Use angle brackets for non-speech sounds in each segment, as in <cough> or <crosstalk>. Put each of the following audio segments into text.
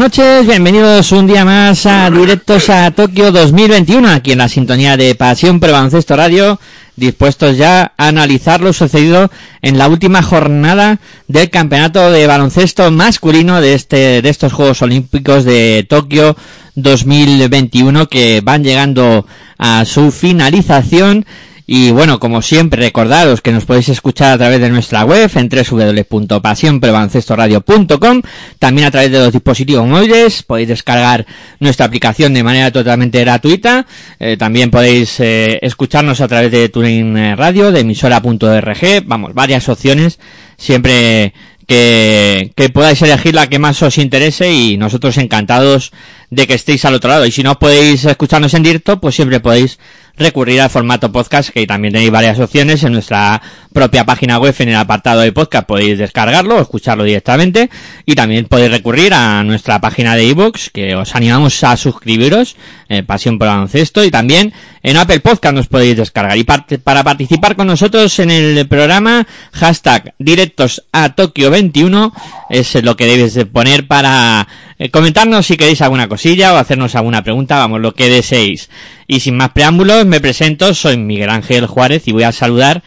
noches, bienvenidos un día más a Directos a Tokio 2021, aquí en la sintonía de Pasión Pro Baloncesto Radio, dispuestos ya a analizar lo sucedido en la última jornada del campeonato de baloncesto masculino de este de estos Juegos Olímpicos de Tokio 2021 que van llegando a su finalización y bueno, como siempre, recordaros que nos podéis escuchar a través de nuestra web en www.pasionprebaloncestoradio.com, también a través de los dispositivos móviles, podéis descargar nuestra aplicación de manera totalmente gratuita, eh, también podéis eh, escucharnos a través de TuneIn Radio, de emisora.org, vamos, varias opciones, siempre que, que podáis elegir la que más os interese y nosotros encantados de que estéis al otro lado. Y si no podéis escucharnos en directo, pues siempre podéis recurrir al formato podcast, que también tenéis varias opciones en nuestra propia página web, en el apartado de podcast podéis descargarlo o escucharlo directamente, y también podéis recurrir a nuestra página de iVoox, que os animamos a suscribiros, eh, Pasión por Baloncesto, y también en Apple Podcast nos podéis descargar. Y parte- para participar con nosotros en el programa, hashtag directos a Tokio 21, es lo que debes de poner para eh, comentarnos si queréis alguna cosilla o hacernos alguna pregunta, vamos, lo que deseéis. Y sin más preámbulos, me presento, soy Miguel Ángel Juárez y voy a saludar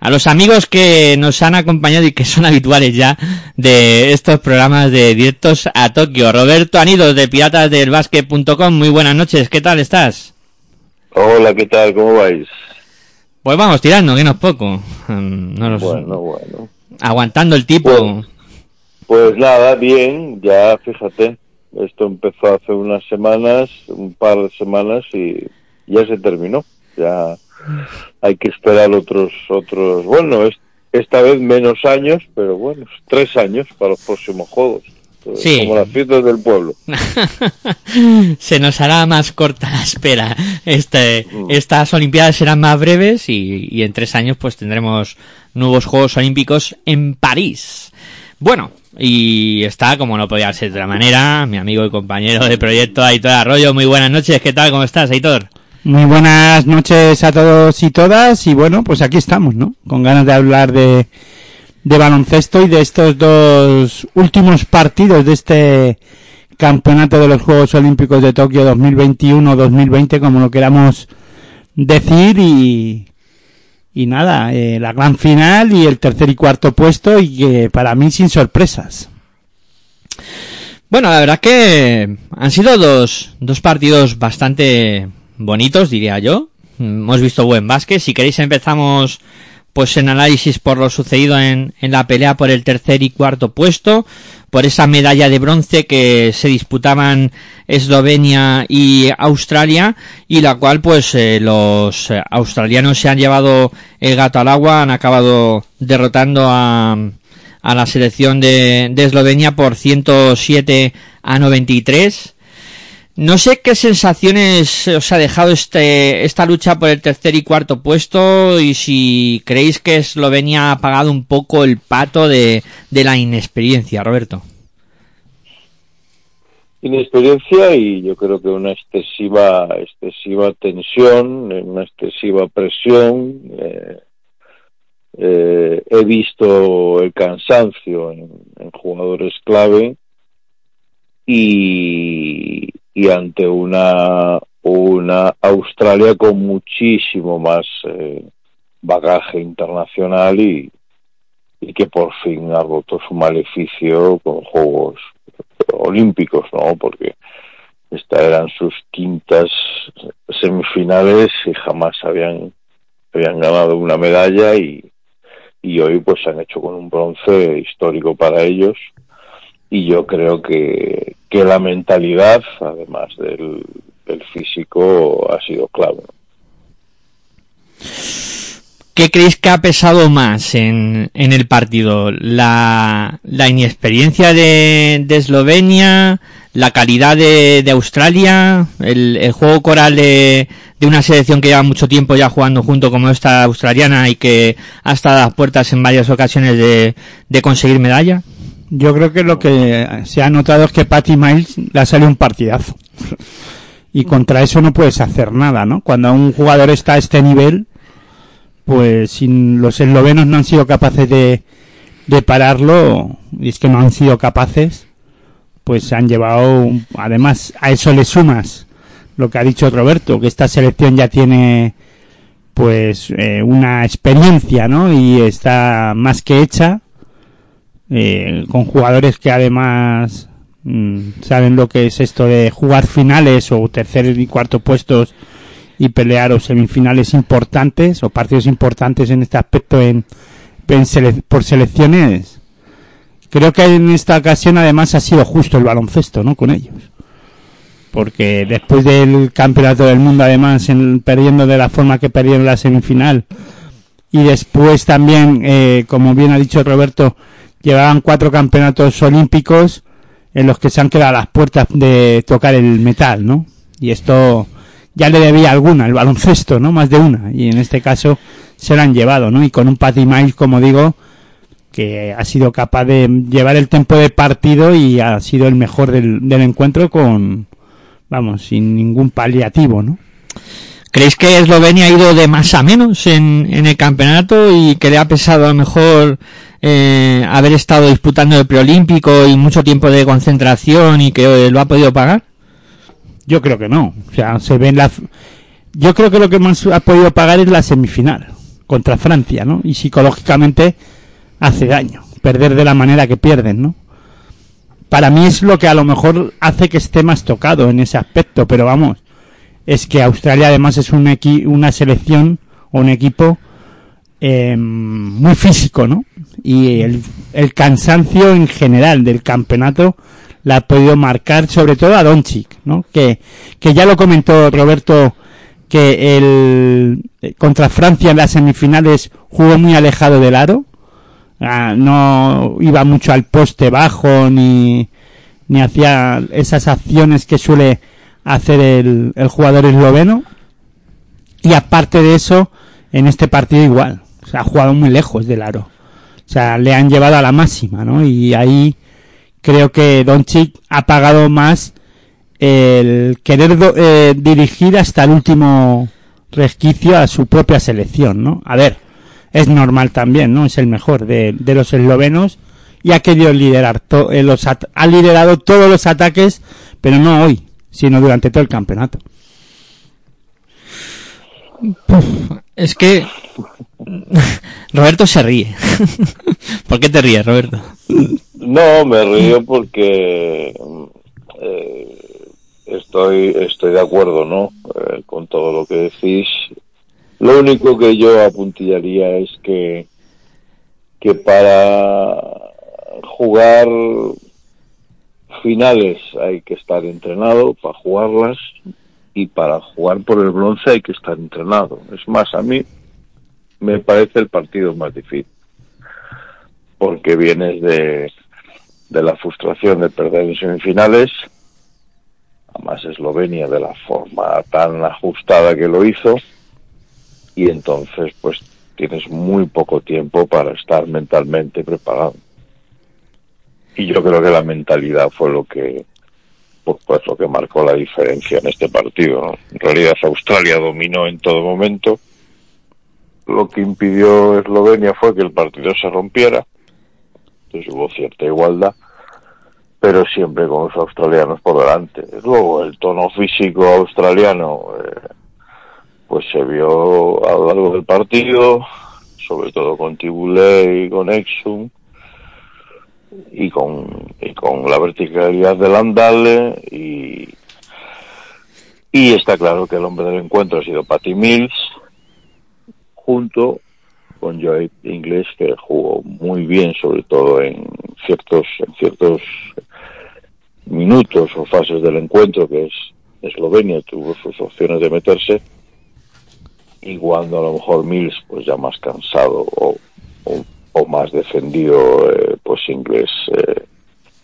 a los amigos que nos han acompañado y que son <laughs> habituales ya de estos programas de directos a Tokio. Roberto Anidos de piratasdelbasket.com, muy buenas noches, ¿qué tal estás? Hola, ¿qué tal? ¿Cómo vais? Pues vamos tirando, que no es poco. No Bueno, bueno. Aguantando el tipo. Bueno. Pues nada, bien, ya fíjate, esto empezó hace unas semanas, un par de semanas y ya se terminó. Ya hay que esperar otros, otros, bueno, es- esta vez menos años, pero bueno, tres años para los próximos juegos. Sí. Como las fiestas del pueblo. <laughs> Se nos hará más corta la espera. Este, Mm. estas Olimpiadas serán más breves y, y en tres años pues tendremos nuevos Juegos Olímpicos en París. Bueno, y está, como no podía ser de otra manera, mi amigo y compañero de proyecto Aitor Arroyo. Muy buenas noches, ¿qué tal? ¿Cómo estás, Aitor? Muy buenas noches a todos y todas y bueno, pues aquí estamos, ¿no? Con ganas de hablar de, de baloncesto y de estos dos últimos partidos de este campeonato de los Juegos Olímpicos de Tokio 2021-2020, como lo queramos decir y, y nada, eh, la gran final y el tercer y cuarto puesto y que para mí sin sorpresas. Bueno, la verdad que han sido dos, dos partidos bastante bonitos, diría yo. Hemos visto buen básquet. Si queréis empezamos pues en análisis por lo sucedido en, en la pelea por el tercer y cuarto puesto, por esa medalla de bronce que se disputaban Eslovenia y Australia y la cual pues eh, los eh, australianos se han llevado el gato al agua, han acabado derrotando a, a la selección de, de Eslovenia por 107 a 93. No sé qué sensaciones os ha dejado este, esta lucha por el tercer y cuarto puesto y si creéis que Eslovenia ha pagado un poco el pato de, de la inexperiencia, Roberto. inexperiencia y yo creo que una excesiva excesiva tensión, una excesiva presión. eh, eh, he visto el cansancio en jugadores clave y, y ante una una Australia con muchísimo más eh, bagaje internacional y, y que por fin ha roto su maleficio con juegos olímpicos, ¿no? Porque estas eran sus quintas semifinales y jamás habían habían ganado una medalla y, y hoy pues se han hecho con un bronce histórico para ellos y yo creo que, que la mentalidad, además del, físico, ha sido clave. ¿Qué creéis que ha pesado más en, en el partido? ¿La, la inexperiencia de, de Eslovenia? ¿La calidad de, de Australia? El, ¿El juego coral de, de una selección que lleva mucho tiempo ya jugando junto como esta australiana y que ha estado a las puertas en varias ocasiones de conseguir medalla? Yo creo que lo que se ha notado es que Patty Miles le ha salido un partidazo. Y contra eso no puedes hacer nada, ¿no? Cuando un jugador está a este nivel, pues si los eslovenos no han sido capaces de, de pararlo, y es que no han sido capaces, pues se han llevado, además a eso le sumas lo que ha dicho Roberto, que esta selección ya tiene pues eh, una experiencia, ¿no? Y está más que hecha, eh, con jugadores que además mm, saben lo que es esto de jugar finales o tercer y cuarto puestos y pelear o semifinales importantes o partidos importantes en este aspecto en, por selecciones. Creo que en esta ocasión además ha sido justo el baloncesto, ¿no? Con ellos. Porque después del campeonato del mundo, además, en- perdiendo de la forma que perdieron la semifinal, y después también, eh, como bien ha dicho Roberto, llevaban cuatro campeonatos olímpicos en los que se han quedado a las puertas de tocar el metal, ¿no? Y esto ya le debía alguna, el baloncesto, ¿no? Más de una. Y en este caso se lo han llevado, ¿no? Y con un Patty Miles, como digo, que ha sido capaz de llevar el tiempo de partido y ha sido el mejor del, del encuentro con, vamos, sin ningún paliativo, ¿no? ¿Creéis que Eslovenia ha ido de más a menos en, en el campeonato y que le ha pesado a lo mejor eh, haber estado disputando el preolímpico y mucho tiempo de concentración y que eh, lo ha podido pagar? Yo creo que no. O sea, se ve en la. Yo creo que lo que más ha podido pagar es la semifinal contra Francia, ¿no? Y psicológicamente hace daño perder de la manera que pierden, ¿no? Para mí es lo que a lo mejor hace que esté más tocado en ese aspecto, pero vamos, es que Australia además es un equi una selección o un equipo eh, muy físico, ¿no? Y el, el cansancio en general del campeonato la ha podido marcar sobre todo a Doncic, ¿no? Que, que ya lo comentó Roberto que el eh, contra Francia en las semifinales jugó muy alejado del aro, Ah, no iba mucho al poste bajo ni ni hacía esas acciones que suele hacer el, el jugador esloveno y aparte de eso en este partido igual, o sea, ha jugado muy lejos del aro. O sea, le han llevado a la máxima, ¿no? Y ahí creo que Doncic ha pagado más el querer do- eh, dirigir hasta el último resquicio a su propia selección, ¿no? A ver, es normal también, ¿no? Es el mejor de, los eslovenos y ha querido liderar, eh, los ha liderado todos los ataques, pero no hoy, sino durante todo el campeonato. Es que Roberto se ríe. <laughs> ¿Por qué te ríes, Roberto? No, me río porque eh, estoy estoy de acuerdo, ¿no? Eh, con todo lo que decís. Lo único que yo apuntillaría es que que para jugar finales hay que estar entrenado para jugarlas y para jugar por el bronce hay que estar entrenado. Es más, a mí me parece el partido más difícil porque vienes de, de la frustración de perder en semifinales, además Eslovenia de la forma tan ajustada que lo hizo, y entonces pues tienes muy poco tiempo para estar mentalmente preparado. Y yo creo que la mentalidad fue lo que pues, lo que marcó la diferencia en este partido. ¿no? En realidad Australia dominó en todo momento. Lo que impidió Eslovenia fue que el partido se rompiera. Entonces hubo cierta igualdad, pero siempre con los australianos por delante. Luego el tono físico australiano eh, pues se vio a lo largo del partido, sobre todo con Tibulé y con Exum y con, y con la verticalidad del andale y, y está claro que el hombre del encuentro ha sido Patty Mills junto con Joy Inglés que jugó muy bien sobre todo en ciertos en ciertos minutos o fases del encuentro que es Eslovenia tuvo sus opciones de meterse. Y cuando a lo mejor Mills pues ya más cansado o, o, o más defendido eh, pues inglés eh,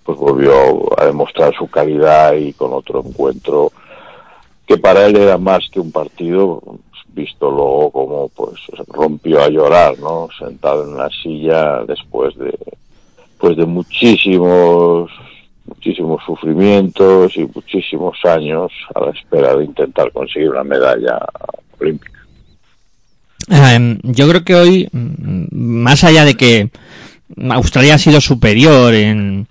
pues volvió a demostrar su calidad y con otro encuentro que para él era más que un partido visto luego como pues rompió a llorar no sentado en una silla después de pues de muchísimos muchísimos sufrimientos y muchísimos años a la espera de intentar conseguir una medalla olímpica. Eh, yo creo que hoy, mm, más allá de que Australia ha sido superior en,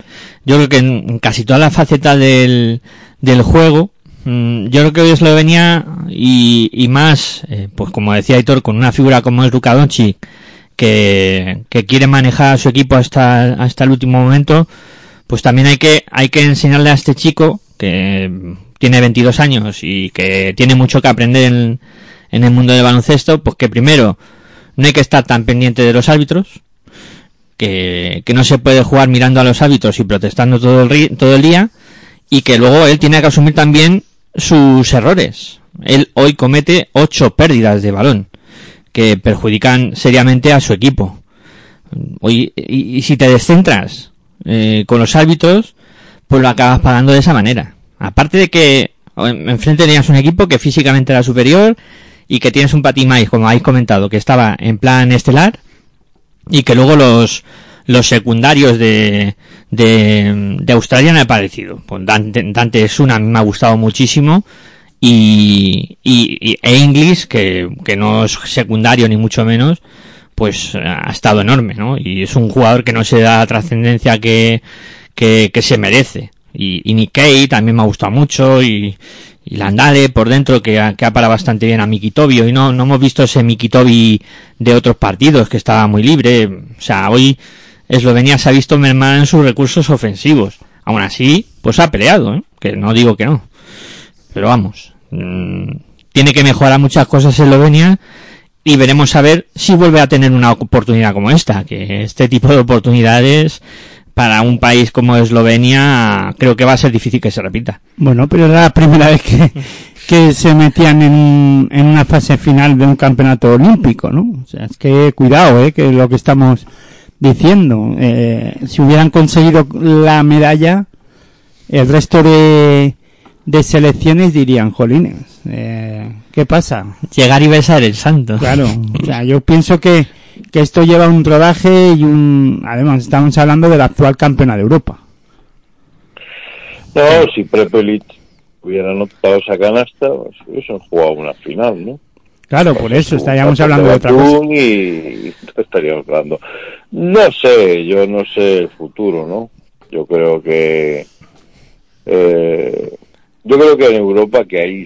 yo creo que en casi toda la faceta del, del juego, yo creo que hoy Eslovenia y, y más, eh, pues como decía Aitor, con una figura como es Luka Doncic, que, que quiere manejar a su equipo hasta, hasta el último momento, pues también hay que, hay que enseñarle a este chico que tiene 22 años y que tiene mucho que aprender en, en el mundo del baloncesto, pues que primero no hay que estar tan pendiente de los árbitros, que, que no se puede jugar mirando a los árbitros y protestando todo el, todo el día, y que luego él tiene que asumir también sus errores. Él hoy comete ocho pérdidas de balón que perjudican seriamente a su equipo. Hoy, y, y si te descentras eh, con los árbitros, pues lo acabas pagando de esa manera. Aparte de que en- enfrente tenías un equipo que físicamente era superior y que tienes un Patimais, como habéis comentado, que estaba en plan estelar y que luego los los secundarios de, de, de Australia me ha parecido. Pues Dante, Dante Suna me ha gustado muchísimo y, y, e Inglis, que, que no es secundario ni mucho menos, pues ha estado enorme, ¿no? Y es un jugador que no se da la trascendencia que, que, que se merece. Y, y Nikkei también me ha gustado mucho y, y Landale por dentro que que ha parado bastante bien a Mikitobio y no, no hemos visto ese Mikitobi de otros partidos que estaba muy libre. O sea, hoy Eslovenia se ha visto mermada en sus recursos ofensivos. Aún así, pues ha peleado, ¿eh? que no digo que no. Pero vamos, mmm, tiene que mejorar muchas cosas Eslovenia y veremos a ver si vuelve a tener una oportunidad como esta, que este tipo de oportunidades para un país como Eslovenia creo que va a ser difícil que se repita. Bueno, pero era la primera vez que, se metían en, en una fase final de un campeonato olímpico, ¿no? O sea, es que cuidado, ¿eh? Que lo que estamos diciendo. Eh, si hubieran conseguido la medalla, el resto de, de selecciones dirían, jolines, eh, ¿qué pasa? Llegar y besar el santo. Claro, <laughs> o sea, yo pienso que, que esto lleva un rodaje y un... Además, estamos hablando de la actual campeona de Europa. No, si Prepelic hubiera anotado esa canasta, pues hubiesen jugado una final, ¿no? Claro, por eso estaríamos hablando de otra cosa. Y estaríamos hablando. No sé, yo no sé el futuro, ¿no? Yo creo que. eh, yo creo que en Europa que hay,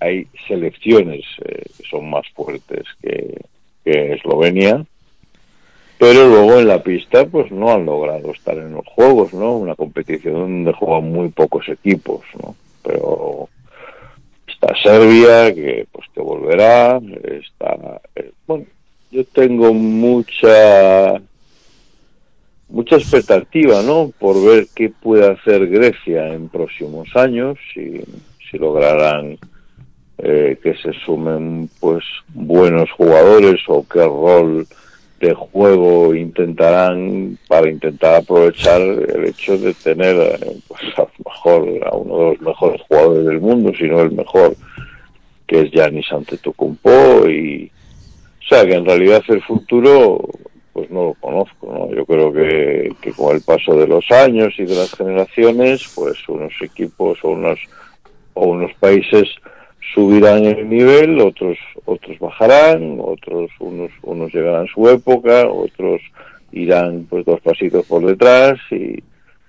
hay selecciones eh, que son más fuertes que, que Eslovenia, pero luego en la pista pues no han logrado estar en los juegos, ¿no? Una competición donde juegan muy pocos equipos, ¿no? Pero está Serbia que pues que volverá, está eh, bueno, yo tengo mucha mucha expectativa, ¿no? Por ver qué puede hacer Grecia en próximos años, si, si lograrán eh, que se sumen pues buenos jugadores o qué rol de juego intentarán para intentar aprovechar el hecho de tener eh, pues a mejor a uno de los mejores jugadores del mundo, si no el mejor, que es Giannis Antetokounmpo y o sea que en realidad el futuro pues no lo conozco, ¿no? Yo creo que, que con el paso de los años y de las generaciones, pues unos equipos o unos o unos países subirán el nivel, otros otros bajarán, otros unos unos llegarán a su época, otros irán pues dos pasitos por detrás y,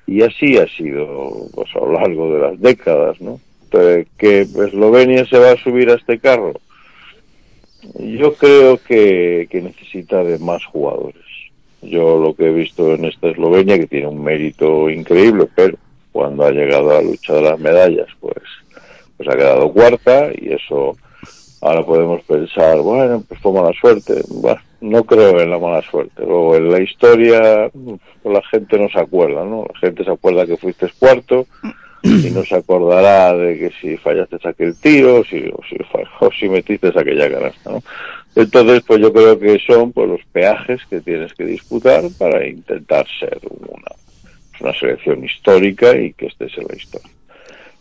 y así ha sido pues a lo largo de las décadas, ¿no? Que Eslovenia se va a subir a este carro. Yo creo que, que necesita de más jugadores. Yo lo que he visto en esta Eslovenia, que tiene un mérito increíble, pero cuando ha llegado a la lucha de las medallas, pues, pues ha quedado cuarta y eso ahora podemos pensar, bueno, pues fue mala suerte. Bueno, no creo en la mala suerte. Luego en la historia, pues la gente no se acuerda, ¿no? La gente se acuerda que fuiste cuarto y no se acordará de que si fallaste aquel tiro si, o, si, <laughs> o si metiste aquella canasta, ¿no? Entonces, pues yo creo que son pues, los peajes que tienes que disputar para intentar ser una, una selección histórica y que estés en la historia.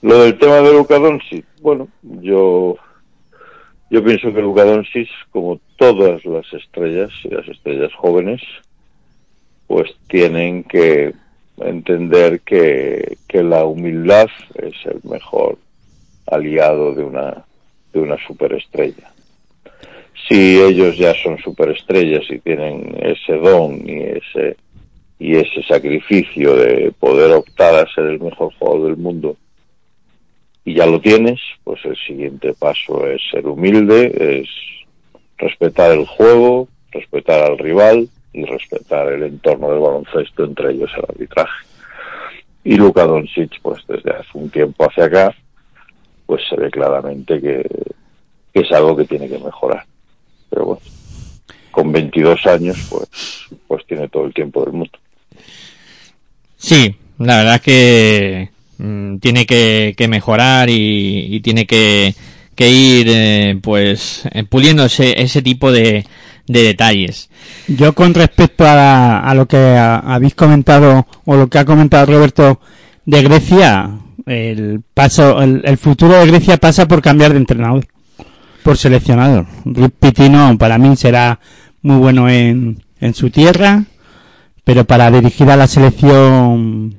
Lo del tema de Luka Doncic, bueno, yo yo pienso que Luka Doncic, como todas las estrellas y las estrellas jóvenes, pues tienen que entender que, que la humildad es el mejor aliado de una de una superestrella. Si ellos ya son superestrellas y tienen ese don y ese y ese sacrificio de poder optar a ser el mejor jugador del mundo y ya lo tienes, pues el siguiente paso es ser humilde, es respetar el juego, respetar al rival y respetar el entorno del baloncesto, entre ellos el arbitraje. Y Luka Doncic, pues desde hace un tiempo hacia acá, pues se ve claramente que, es algo que tiene que mejorar. Pero bueno, con 22 años, pues, pues tiene todo el tiempo del mundo. Sí, la verdad que mm, tiene que, que mejorar y, tiene que, ir eh, pues eh, puliendo ese, ese tipo de, de detalles. Yo con respecto a, a lo que habéis comentado o lo que ha comentado Roberto de Grecia, el paso, el, el futuro de Grecia pasa por cambiar de entrenador, por seleccionador. Rick Pitino para mí será muy bueno en, en su tierra, pero para dirigir a la selección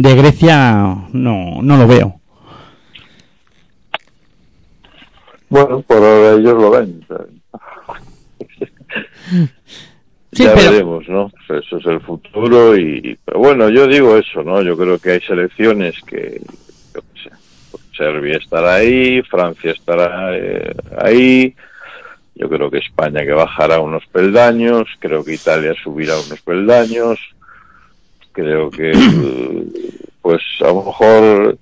de Grecia no, no lo veo. Bueno, por ahora ellos lo ven. <laughs> Sí, ya pero- veremos, ¿no? Pues Eso es el futuro y, pero bueno, yo digo eso, ¿no? Yo creo que hay selecciones que, yo qué sé, pues Serbia estará ahí, Francia estará eh, ahí, yo creo que España que bajará unos peldaños, creo que Italia subirá unos peldaños, creo que, pues a lo mejor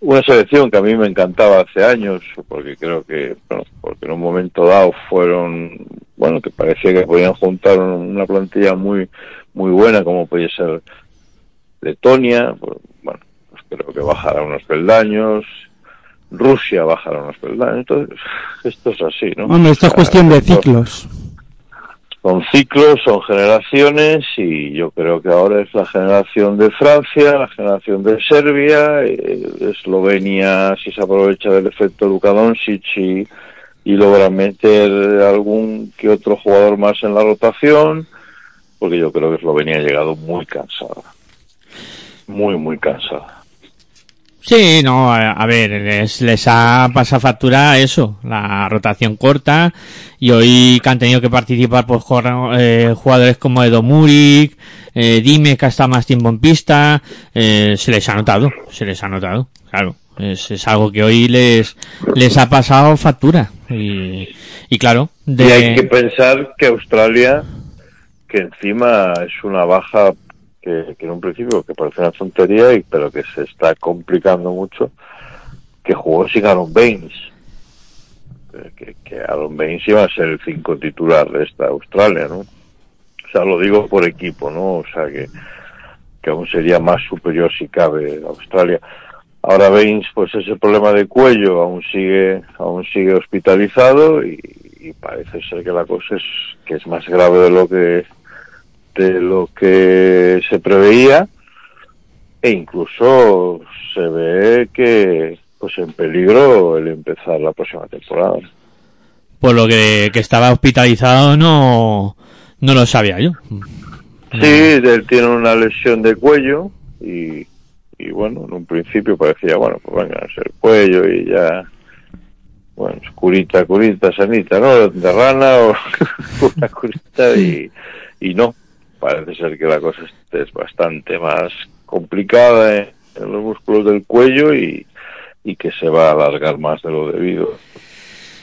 una selección que a mí me encantaba hace años, porque creo que, bueno, porque en un momento dado fueron, bueno, que parecía que podían juntar un- una plantilla muy, muy buena, como podía ser Letonia, pues, bueno, pues creo que bajará unos peldaños, Rusia bajará unos peldaños, entonces, esto es así, ¿no? Hombre, esto es cuestión de ciclos. Son ciclos, son generaciones y yo creo que ahora es la generación de Francia, la generación de Serbia, eh, Eslovenia si se aprovecha del efecto Luka Doncic y, y logra meter algún que otro jugador más en la rotación, porque yo creo que Eslovenia ha llegado muy cansada, muy muy cansada. Sí, no, a, a ver, les, les ha pasado factura eso, la rotación corta, y hoy que han tenido que participar pues, eh, jugadores como Edo Murik, eh, Dime, que ha estado más tiempo en pista, eh, se les ha notado, se les ha notado, claro. Es, es algo que hoy les, les ha pasado factura. Y, y claro, de... Y hay que pensar que Australia, que encima es una baja que, en un principio que parece una tontería, y, pero que se está complicando mucho, que jugó sin Aaron Baines. Que, que Aaron Baines iba a ser el cinco titular de esta Australia, ¿no? O sea, lo digo por equipo, ¿no? O sea, que, que aún sería más superior si cabe Australia. Ahora Baines, pues ese problema de cuello aún sigue, aún sigue hospitalizado y, y parece ser que la cosa es que es más grave de lo que de lo que se preveía e incluso se ve que pues en peligro el empezar la próxima temporada. por lo que, que estaba hospitalizado no, no lo sabía yo. Sí, él tiene una lesión de cuello y, y bueno, en un principio parecía, bueno, pues venga, es el cuello y ya, bueno, curita, curita, sanita, ¿no? De rana o <laughs> una curita y, y no, parece ser que la cosa es, bastante más complicada en, los músculos del cuello y, que se va a alargar más de lo debido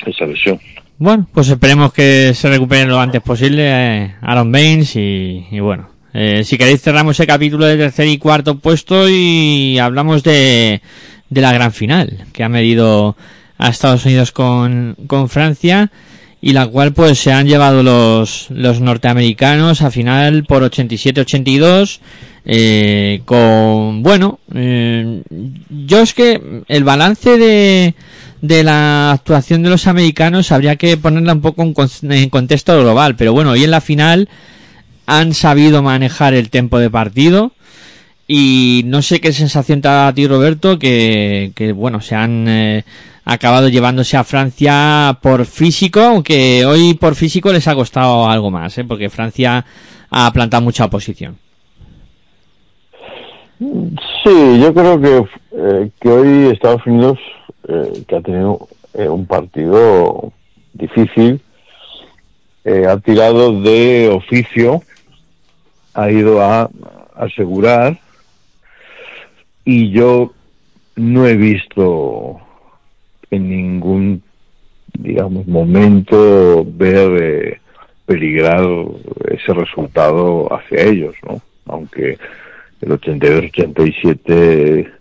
esa lesión. Bueno, pues esperemos que se recuperen lo antes posible eh, Aaron Baines y, y bueno. Eh, si queréis cerramos el capítulo de tercer y cuarto puesto y hablamos de, de la gran final que ha medido a Estados Unidos con, con Francia y la cual pues se han llevado los, los norteamericanos a final por 87-82 Eh, con, bueno, eh, yo es que el balance de, de la actuación de los americanos habría que ponerla un poco en, contexto global, pero bueno, hoy en la final han sabido manejar el tiempo de partido y no sé qué sensación te da a ti Roberto que, que bueno, se han eh, acabado llevándose a Francia por físico, aunque hoy por físico les ha costado algo más, ¿eh? porque Francia ha plantado mucha oposición. Sí, yo creo que, eh, que hoy Estados Unidos, eh, que ha tenido eh, un partido difícil, ha tirado de oficio, ha ido a asegurar y yo no he visto en ningún, digamos, momento ver peligrar ese resultado hacia ellos, ¿no? Aunque el 82-87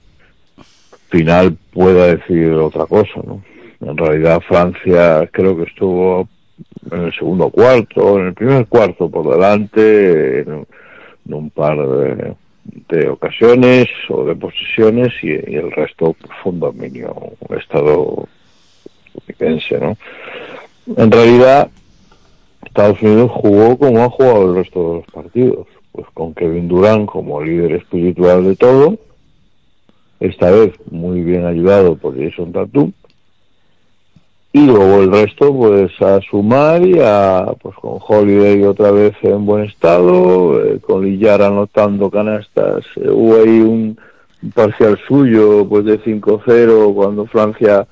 final pueda decir otra cosa, ¿no? En realidad Francia creo que estuvo en el segundo cuarto, en el primer cuarto por delante, en, un par de, ocasiones o de posiciones y, el resto fue un dominio estadounidense, ¿no? En realidad Estados Unidos jugó como ha jugado el resto de los partidos pues con Kevin Durant como líder espiritual de todo, esta vez muy bien ayudado por Jason Tatum, y luego el resto pues a sumar y a pues con Holiday otra vez en buen estado, eh, con Lillar anotando canastas, eh, hubo ahí un, parcial suyo pues de 5-0 cuando Francia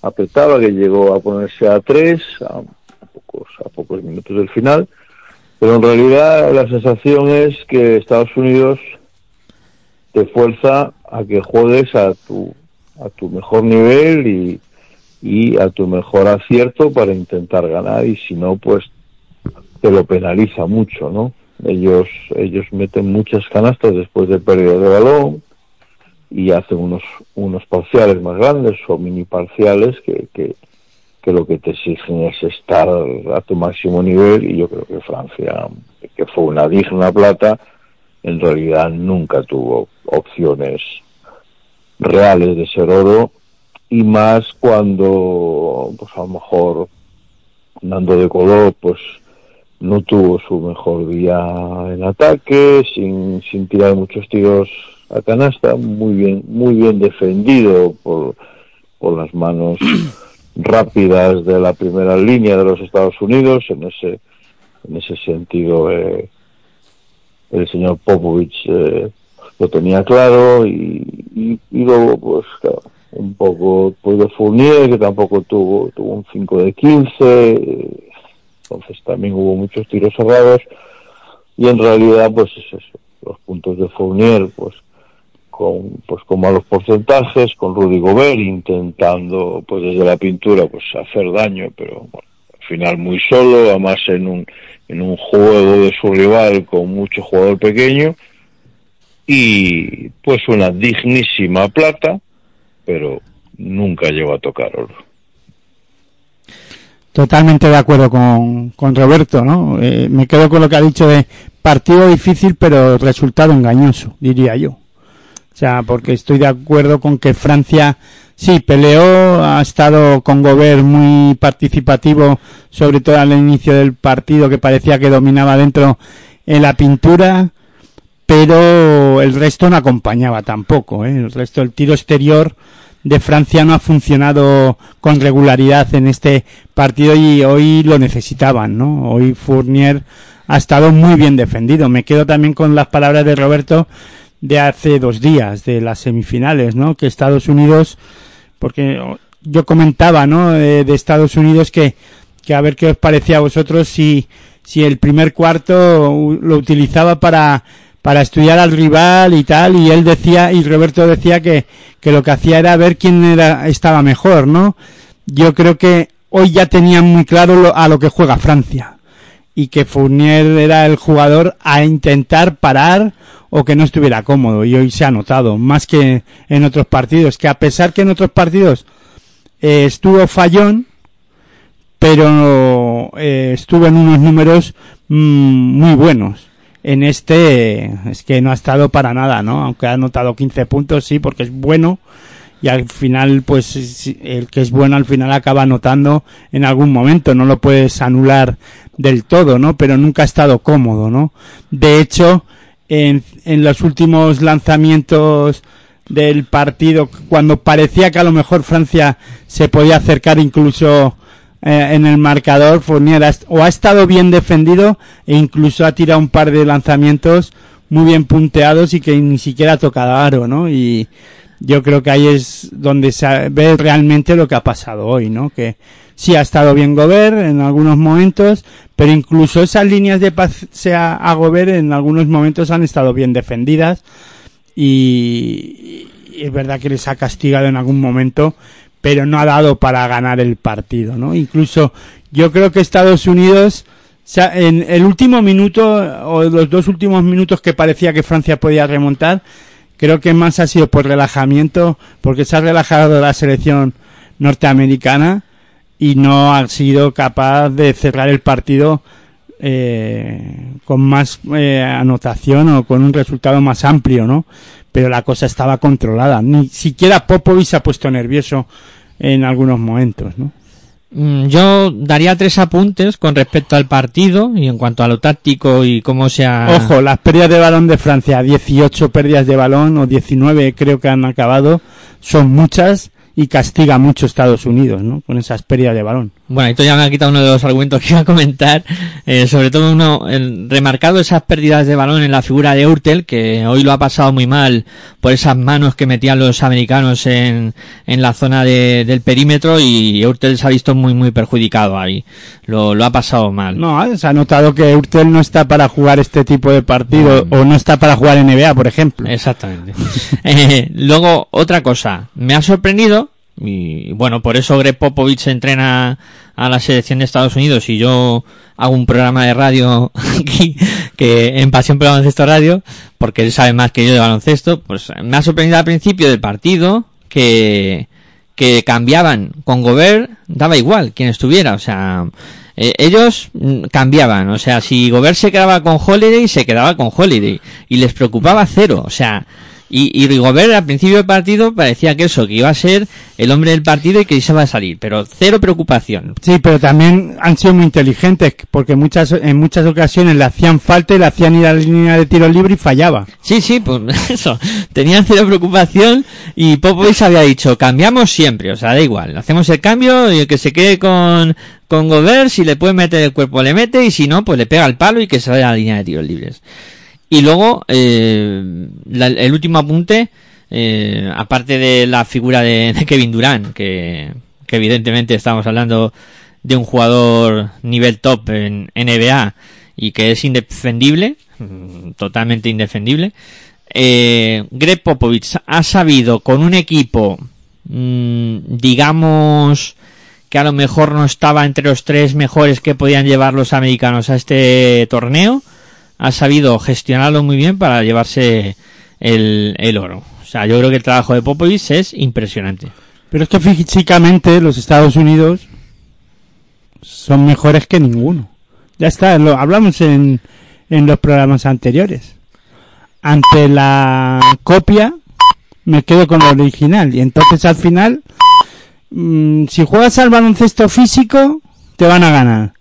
apretaba que llegó a ponerse a 3 a pocos, a pocos minutos del final. Pero en realidad la sensación es que Estados Unidos te fuerza a que juegues a tu, a tu mejor nivel y, y a tu mejor acierto para intentar ganar y si no pues te lo penaliza mucho, ¿no? Ellos, ellos meten muchas canastas después de pérdida de balón y hacen unos, unos parciales más grandes o mini parciales que, que, lo que te exigen es estar a tu máximo nivel y yo creo que Francia, que fue una digna plata, en realidad nunca tuvo opciones reales de ser oro y más cuando pues a lo mejor Nando de color pues no tuvo su mejor día en ataque sin, sin tirar muchos tiros a canasta muy bien muy bien defendido por, por las manos <clears throat> rápidas de la primera línea de los Estados Unidos. En ese, en ese sentido, eh, el señor Popovich eh, lo tenía claro y, y, luego, pues, un poco pues de Fournier, que tampoco tuvo, tuvo un 5 de 15, entonces también hubo muchos tiros cerrados y en realidad, pues es eso, los puntos de Fournier, pues con pues con malos porcentajes, con Rudy Gobert intentando pues desde la pintura pues hacer daño, pero bueno, al final muy solo, además en un en un juego de su rival con mucho jugador pequeño y pues una dignísima plata, pero nunca llegó a tocar oro. Totalmente de acuerdo con, con Roberto, ¿no? Eh, me quedo con lo que ha dicho de partido difícil, pero resultado engañoso, diría yo. O sea, porque estoy de acuerdo con que Francia sí peleó, ha estado con Gobert muy participativo, sobre todo al inicio del partido que parecía que dominaba dentro en la pintura, pero el resto no acompañaba tampoco. ¿eh? El resto del tiro exterior de Francia no ha funcionado con regularidad en este partido y hoy lo necesitaban, ¿no? Hoy Fournier ha estado muy bien defendido. Me quedo también con las palabras de Roberto de hace dos días, de las semifinales, ¿no? Que Estados Unidos, porque yo comentaba, ¿no? De, Estados Unidos que, que a ver qué os parecía a vosotros si, si el primer cuarto lo utilizaba para, para estudiar al rival y tal, y él decía, y Roberto decía que, que lo que hacía era ver quién era, estaba mejor, ¿no? Yo creo que hoy ya tenían muy claro a lo que juega Francia y que Fournier era el jugador a intentar parar o que no estuviera cómodo y hoy se ha notado más que en otros partidos que a pesar que en otros partidos eh, estuvo fallón pero eh, estuvo en unos números mm, muy buenos en este es que no ha estado para nada, ¿no? Aunque ha anotado 15 puntos, sí, porque es bueno y al final, pues el que es bueno al final acaba anotando en algún momento, no lo puedes anular del todo, ¿no? Pero nunca ha estado cómodo, ¿no? De hecho, en, en los últimos lanzamientos del partido, cuando parecía que a lo mejor Francia se podía acercar incluso eh, en el marcador, Fournier o ha estado bien defendido e incluso ha tirado un par de lanzamientos muy bien punteados y que ni siquiera ha tocado aro, ¿no? Y yo creo que ahí es donde se ve realmente lo que ha pasado hoy, ¿no? Que sí ha estado bien Gobert en algunos momentos, pero incluso esas líneas de pase a, a Gobert en algunos momentos han estado bien defendidas y, y es verdad que les ha castigado en algún momento, pero no ha dado para ganar el partido, ¿no? Incluso yo creo que Estados Unidos, en el último minuto o los dos últimos minutos que parecía que Francia podía remontar, creo que más ha sido por relajamiento, porque se ha relajado la selección norteamericana y no ha sido capaz de cerrar el partido eh, con más eh, anotación o con un resultado más amplio, ¿no? Pero la cosa estaba controlada. Ni siquiera Popovich se ha puesto nervioso en algunos momentos, ¿no? Mm, Yo daría tres apuntes con respecto al partido y en cuanto a lo táctico y cómo se ha... Ojo, las pérdidas de balón de Francia, 18 pérdidas de balón o 19 creo que han acabado, son muchas y castiga mucho Estados Unidos, ¿no? Con esas pérdidas de balón. Bueno, esto ya me ha quitado uno de los argumentos que iba a comentar, eh, sobre todo uno, el, remarcado esas pérdidas de balón en la figura de Urtel, que hoy lo ha pasado muy mal por esas manos que metían los americanos en, en la zona de, del perímetro y Urtel se ha visto muy, muy perjudicado ahí. Lo, lo ha pasado mal. No, se ha notado que Urtel no está para jugar este tipo de partido o no está para jugar NBA, por ejemplo. Exactamente. <laughs> Eh, luego, otra cosa, me ha sorprendido, y bueno, por eso Greg Popovich entrena a la selección de Estados Unidos y yo hago un programa de radio <laughs> aquí, que en Pasión por Baloncesto Radio, porque él sabe más que yo de baloncesto, pues me ha sorprendido al principio del partido que, que cambiaban. Con Gobert, daba igual quien estuviera, o sea, eh, ellos cambiaban, o sea, si Gobert se quedaba con Holiday, se quedaba con Holiday, y les preocupaba cero, o sea, y, y Gobert al principio del partido parecía que eso, que iba a ser el hombre del partido y que se iba a salir, pero cero preocupación. Sí, pero también han sido muy inteligentes porque muchas en muchas ocasiones le hacían falta y le hacían ir a la línea de tiro libre y fallaba. Sí, sí, pues <laughs> eso, tenían cero preocupación y Popovich había dicho, cambiamos siempre, o sea, da igual, hacemos el cambio y el que se quede con, con Gobert, si le puede meter el cuerpo le mete y si no, pues le pega el palo y que se vaya a la línea de tiros libres. Y luego, eh, la- el último apunte, eh, aparte de la figura de, Kevin Durant, que, que evidentemente estamos hablando de un jugador nivel top en NBA y que es indefendible, mm, totalmente indefendible, eh, Greg Popovich ha sabido con un equipo, mm, digamos, que a lo mejor no estaba entre los tres mejores que podían llevar los americanos a este torneo, ha sabido gestionarlo muy bien para llevarse el, el oro. O sea, yo creo que el trabajo de Popovich es impresionante. Pero es que físicamente los Estados Unidos son mejores que ninguno. Ya está, lo hablamos en, en los programas anteriores. Ante la copia me quedo con lo original y entonces al final mm, si juegas al baloncesto físico te van a ganar.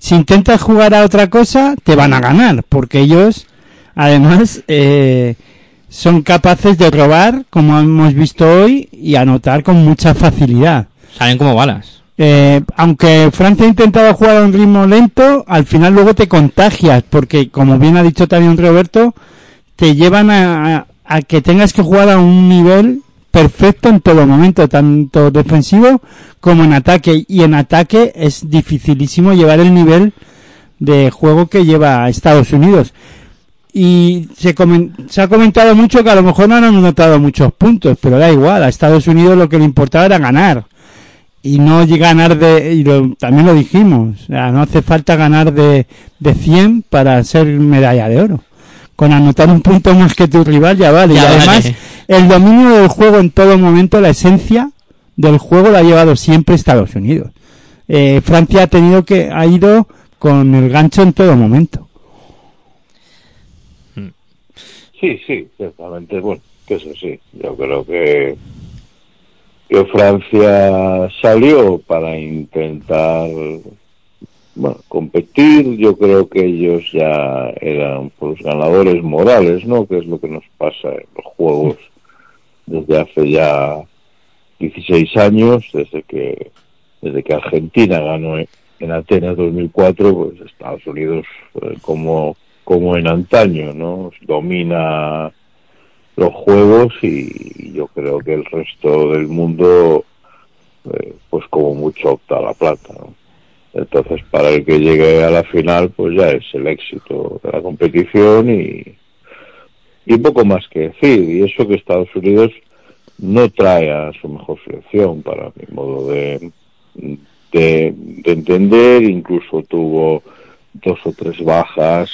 Si intentas jugar a otra cosa te van a ganar porque ellos además eh, son capaces de robar, como hemos visto hoy, y anotar con mucha facilidad. Salen como balas. Eh, aunque Francia ha intentado jugar a un ritmo lento, al final luego te contagias, porque como bien ha dicho también Roberto, te llevan a, a- a que tengas que jugar a un nivel perfecto en todo momento, tanto defensivo como en ataque. Y en ataque es dificilísimo llevar el nivel de juego que lleva Estados Unidos. Y se, se ha comentado mucho que a lo mejor no han anotado muchos puntos, pero da igual, a Estados Unidos lo que le importaba era ganar. Y no ganar de, y lo- también lo dijimos, no hace falta ganar de, de 100 para ser medalla de oro. Con anotar un punto más que tu rival ya vale. Ya y además, vale. el dominio del juego en todo momento, la esencia del juego la ha llevado siempre Estados Unidos. Eh, Francia ha tenido que, ha ido con el gancho en todo momento. Sí, sí, ciertamente, bueno, que eso sí, yo creo que, que Francia salió para intentar bueno, competir, yo creo que ellos ya eran pues, ganadores morales, ¿no? Que es lo que nos pasa en los juegos desde hace ya 16 años, desde que desde que Argentina ganó en Atenas 2004, pues Estados Unidos eh, como como en antaño, ¿no? Domina los juegos y, yo creo que el resto del mundo, eh, pues como mucho opta a la plata, ¿no? Entonces, para el que llegue a la final, pues ya es el éxito de la competición y, poco más que decir. Y eso que Estados Unidos no trae a su mejor selección, para mi modo de, de, de entender. Incluso tuvo dos o tres bajas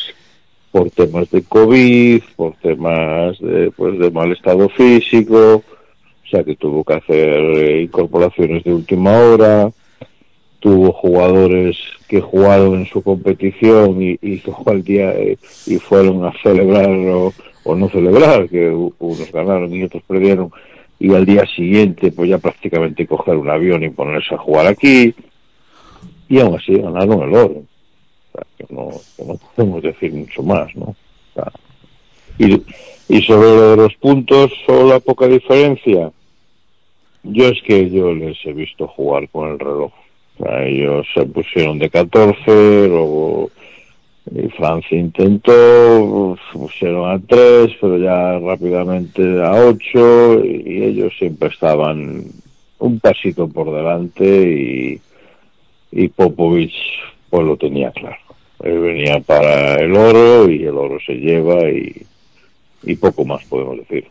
por temas de COVID, por temas de, pues, de mal estado físico, o sea que tuvo que hacer eh, incorporaciones de última hora, tuvo jugadores que jugaron en su competición y, y <laughs> al día eh, y fueron a celebrar o, o, no celebrar, que unos ganaron y otros perdieron, y al día siguiente pues ya prácticamente coger un avión y ponerse a jugar aquí, y aún así ganaron el oro que no, que no podemos decir mucho más, ¿no? O sea, y, y sobre los puntos o la poca diferencia, yo es que yo les he visto jugar con el reloj. Ellos se pusieron de 14, luego y Francia intentó, pusieron a 3, pero ya rápidamente a 8, y ellos siempre estaban un pasito por delante y, y Popovich pues lo tenía claro. Él venía para el oro y el oro se lleva y, y poco más podemos decir.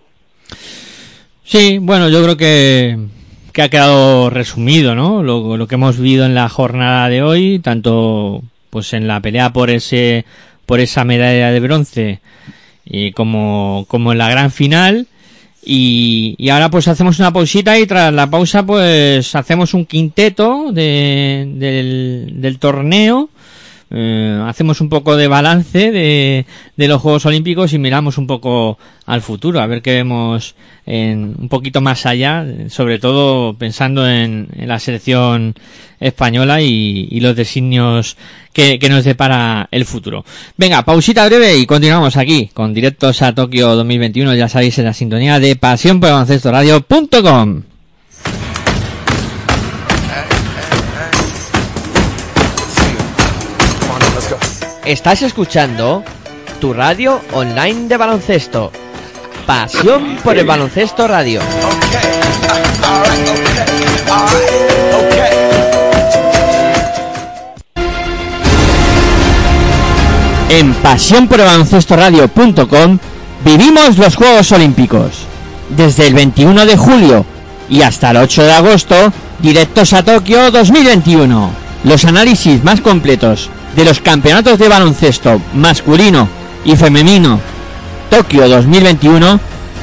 Sí, bueno, yo creo que, que ha quedado resumido, ¿no? Lo, lo que hemos vivido en la jornada de hoy, tanto pues en la pelea por ese por esa medalla de bronce y como, como en la gran final y, y ahora pues hacemos una pausita y tras la pausa pues hacemos un quinteto de, del, del torneo eh, hacemos un poco de balance de, de, los Juegos Olímpicos y miramos un poco al futuro, a ver qué vemos en, un poquito más allá, sobre todo pensando en, la selección española y, los designios que, que, nos depara el futuro. Venga, pausita breve y continuamos aquí con directos a Tokio 2021, ya sabéis, en la sintonía de pasión por Estás escuchando tu radio online de baloncesto. Pasión por el baloncesto radio. En pasión el baloncesto radio.com vivimos los Juegos Olímpicos. Desde el 21 de julio y hasta el 8 de agosto, directos a Tokio 2021. Los análisis más completos de los campeonatos de baloncesto masculino y femenino Tokio 2021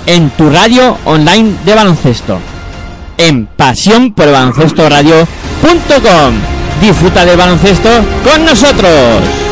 en tu radio online de baloncesto. En pasión por baloncesto radio.com. Disfruta del baloncesto con nosotros.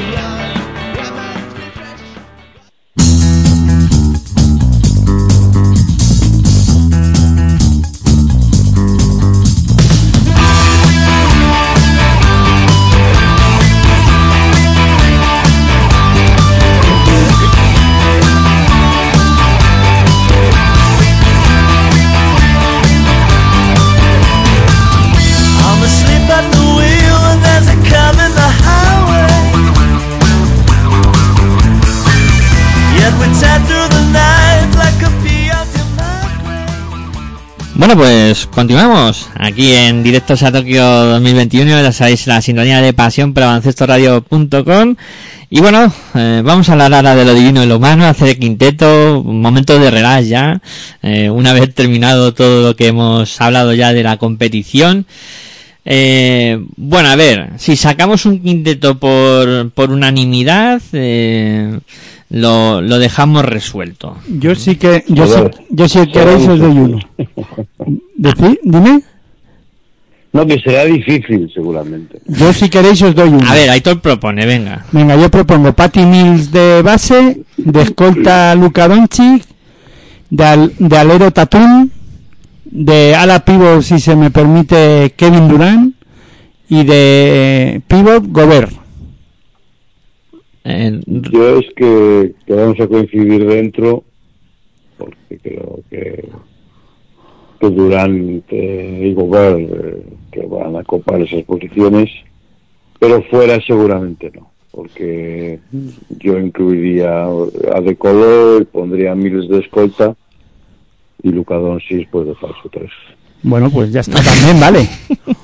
Bueno, pues continuamos aquí en Directos a Tokio 2021. Ya sabéis, la sintonía de pasión para baloncestoradio.com. Y bueno, eh, vamos a hablar ahora de lo divino y lo humano, hacer el quinteto, un momento de relax ya, eh, una vez terminado todo lo que hemos hablado ya de la competición. Eh, bueno, a ver, si sacamos un quinteto por, por unanimidad, eh, lo, lo dejamos resuelto. Yo sí que, yo sí, yo si queréis os doy uno. Decí- dime. No, que será difícil seguramente. Yo si queréis os doy uno. A ver, Aitor propone, venga. Venga, yo propongo Patty Mills de base, de escolta Luka Doncic, de, al- de alero Tatum, de ala pivot, si se me permite, Kevin Durant, y de pivot Gobert. Eh, Yo es que, vamos a coincidir dentro, porque creo que, que Durán eh, y Gobert eh, que van a copar esas posiciones, pero fuera seguramente no, porque yo incluiría a De Colo y pondría Miles de escolta y Luca Doncic pues de falso 3. Bueno, pues ya está también, vale.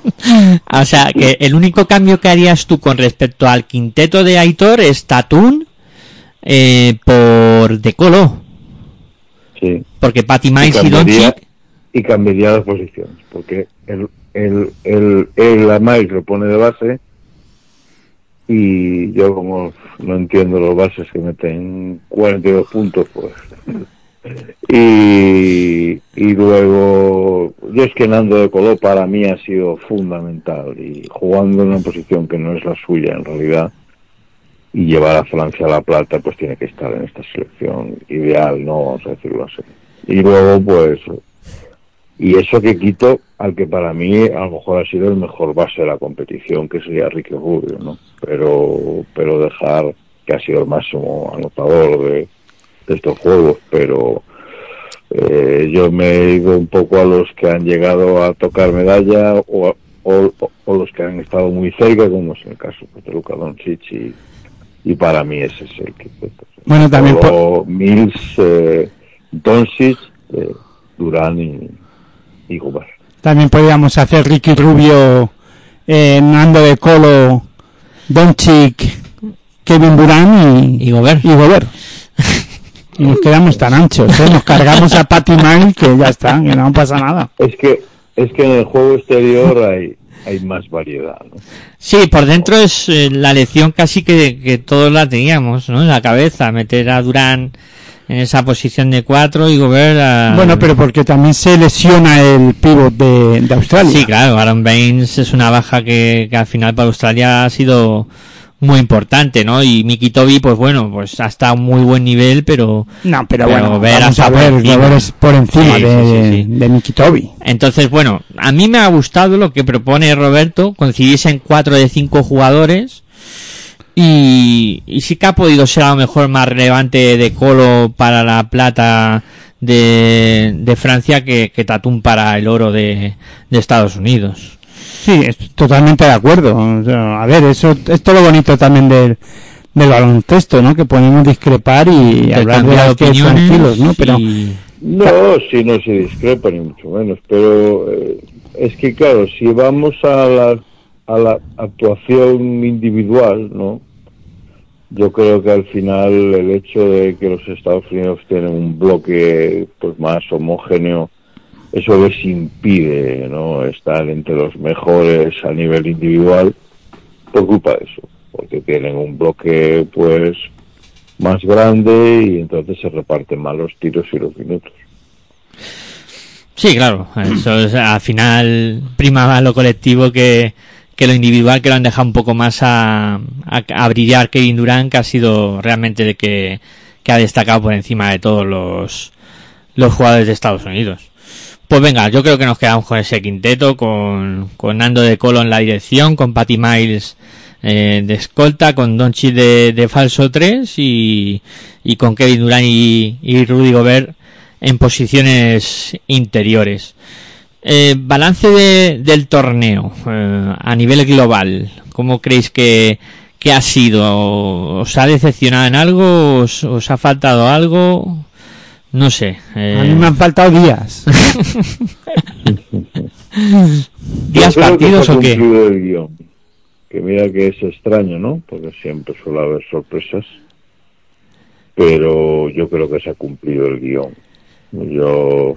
<laughs> o sea, que el único cambio que harías tú con respecto al quinteto de Aitor es Tatún eh, por De Colo. Sí. Porque Patty Miles y cambiaría, Doncic y cambiaría las posiciones, porque el, el, el, el, a Miles lo pone de base y yo como no entiendo los bases que meten 42 puntos, pues... Y, y luego, yo es que Nando de Coló para mí ha sido fundamental y jugando en una posición que no es la suya en realidad y llevar a Francia a la plata pues tiene que estar en esta selección ideal, no vamos a decirlo así. Y luego pues, y eso que quito al que para mí a lo mejor ha sido el mejor base de la competición, que sería Ricky Rubio, ¿no? Pero, pero dejar que ha sido el máximo anotador de, de estos juegos, pero eh, yo me he ido un poco a los que han llegado a tocar medalla o, o, o los que han estado muy cerca, como es el caso pues, de Luka Doncic y, y para mí ese es el que Bueno, también po- Solo Mills, eh, Doncic, eh, Durán y, y Gobert. También podríamos hacer Ricky Rubio, eh, Nando de Colo, Doncic, Kevin Durant y, y Gobert. y Gobert. Y nos quedamos tan anchos, ¿eh? Nos cargamos a Patty Miles que ya está, que no pasa nada. Es que es que en el juego exterior hay hay más variedad, ¿no? Sí, por dentro es eh, la lección casi que, que todos la teníamos, ¿no? En la cabeza, meter a Durán en esa posición de cuatro y Gobert a... Bueno, pero porque también se lesiona el pivot de, de Australia. Sí, claro, Aaron Baines es una baja que, que al final para Australia ha sido muy importante, ¿no? Y Miki Toby, pues bueno, pues ha estado a un muy buen nivel, pero... No, pero, Pero bueno, Gobert vamos hasta a por ver, encima. Es por encima Sí, de, sí, de Miki Toby. Entonces, bueno, a mí me ha gustado lo que propone Roberto, coincidirse en cuatro de cinco jugadores y, y sí que ha podido ser a lo mejor más relevante de Colo para la plata de, de Francia que, que Tatum para el oro de, de Estados Unidos. Sí, estoy totalmente de acuerdo. O sea, a ver, eso es todo lo bonito también del, del baloncesto, ¿no? Que podemos discrepar y hablar de las que tranquilos, ¿no? Pero y- No, si no se discrepa ni mucho menos, pero eh, es que claro, si vamos a la, a la actuación individual, ¿no? Yo creo que al final el hecho de que los Estados Unidos tienen un bloque pues más homogéneo, eso les impide, ¿no? Estar entre los mejores a nivel individual por culpa de eso, porque tienen un bloque pues más grande y entonces se reparten mal los tiros y los minutos. Sí, claro, eso es, al final prima más lo colectivo que, que lo individual, que lo han dejado un poco más a, a, brillar Kevin Durant, que ha sido realmente el que, que ha destacado por encima de todos los, los jugadores de Estados Unidos. Pues venga, yo creo que nos quedamos con ese quinteto, con, con Nando de Colo en la dirección, con Patty Miles eh, de escolta, con Donchi de, de falso 3 y, y con Kevin Durant y, y Rudy Gobert en posiciones interiores. Eh, balance de- del torneo eh, a nivel global. ¿Cómo creéis que, que ha sido? ¿Os ha decepcionado en algo? ¿Os, os ha faltado algo? No sé. eh, A mí me han faltado días. <laughs> ¿Días Yo creo que partidos se ha o qué? cumplido el guion. Que mira que es extraño, ¿no? Porque siempre suele haber sorpresas. Pero yo creo que se ha cumplido el guion. Yo,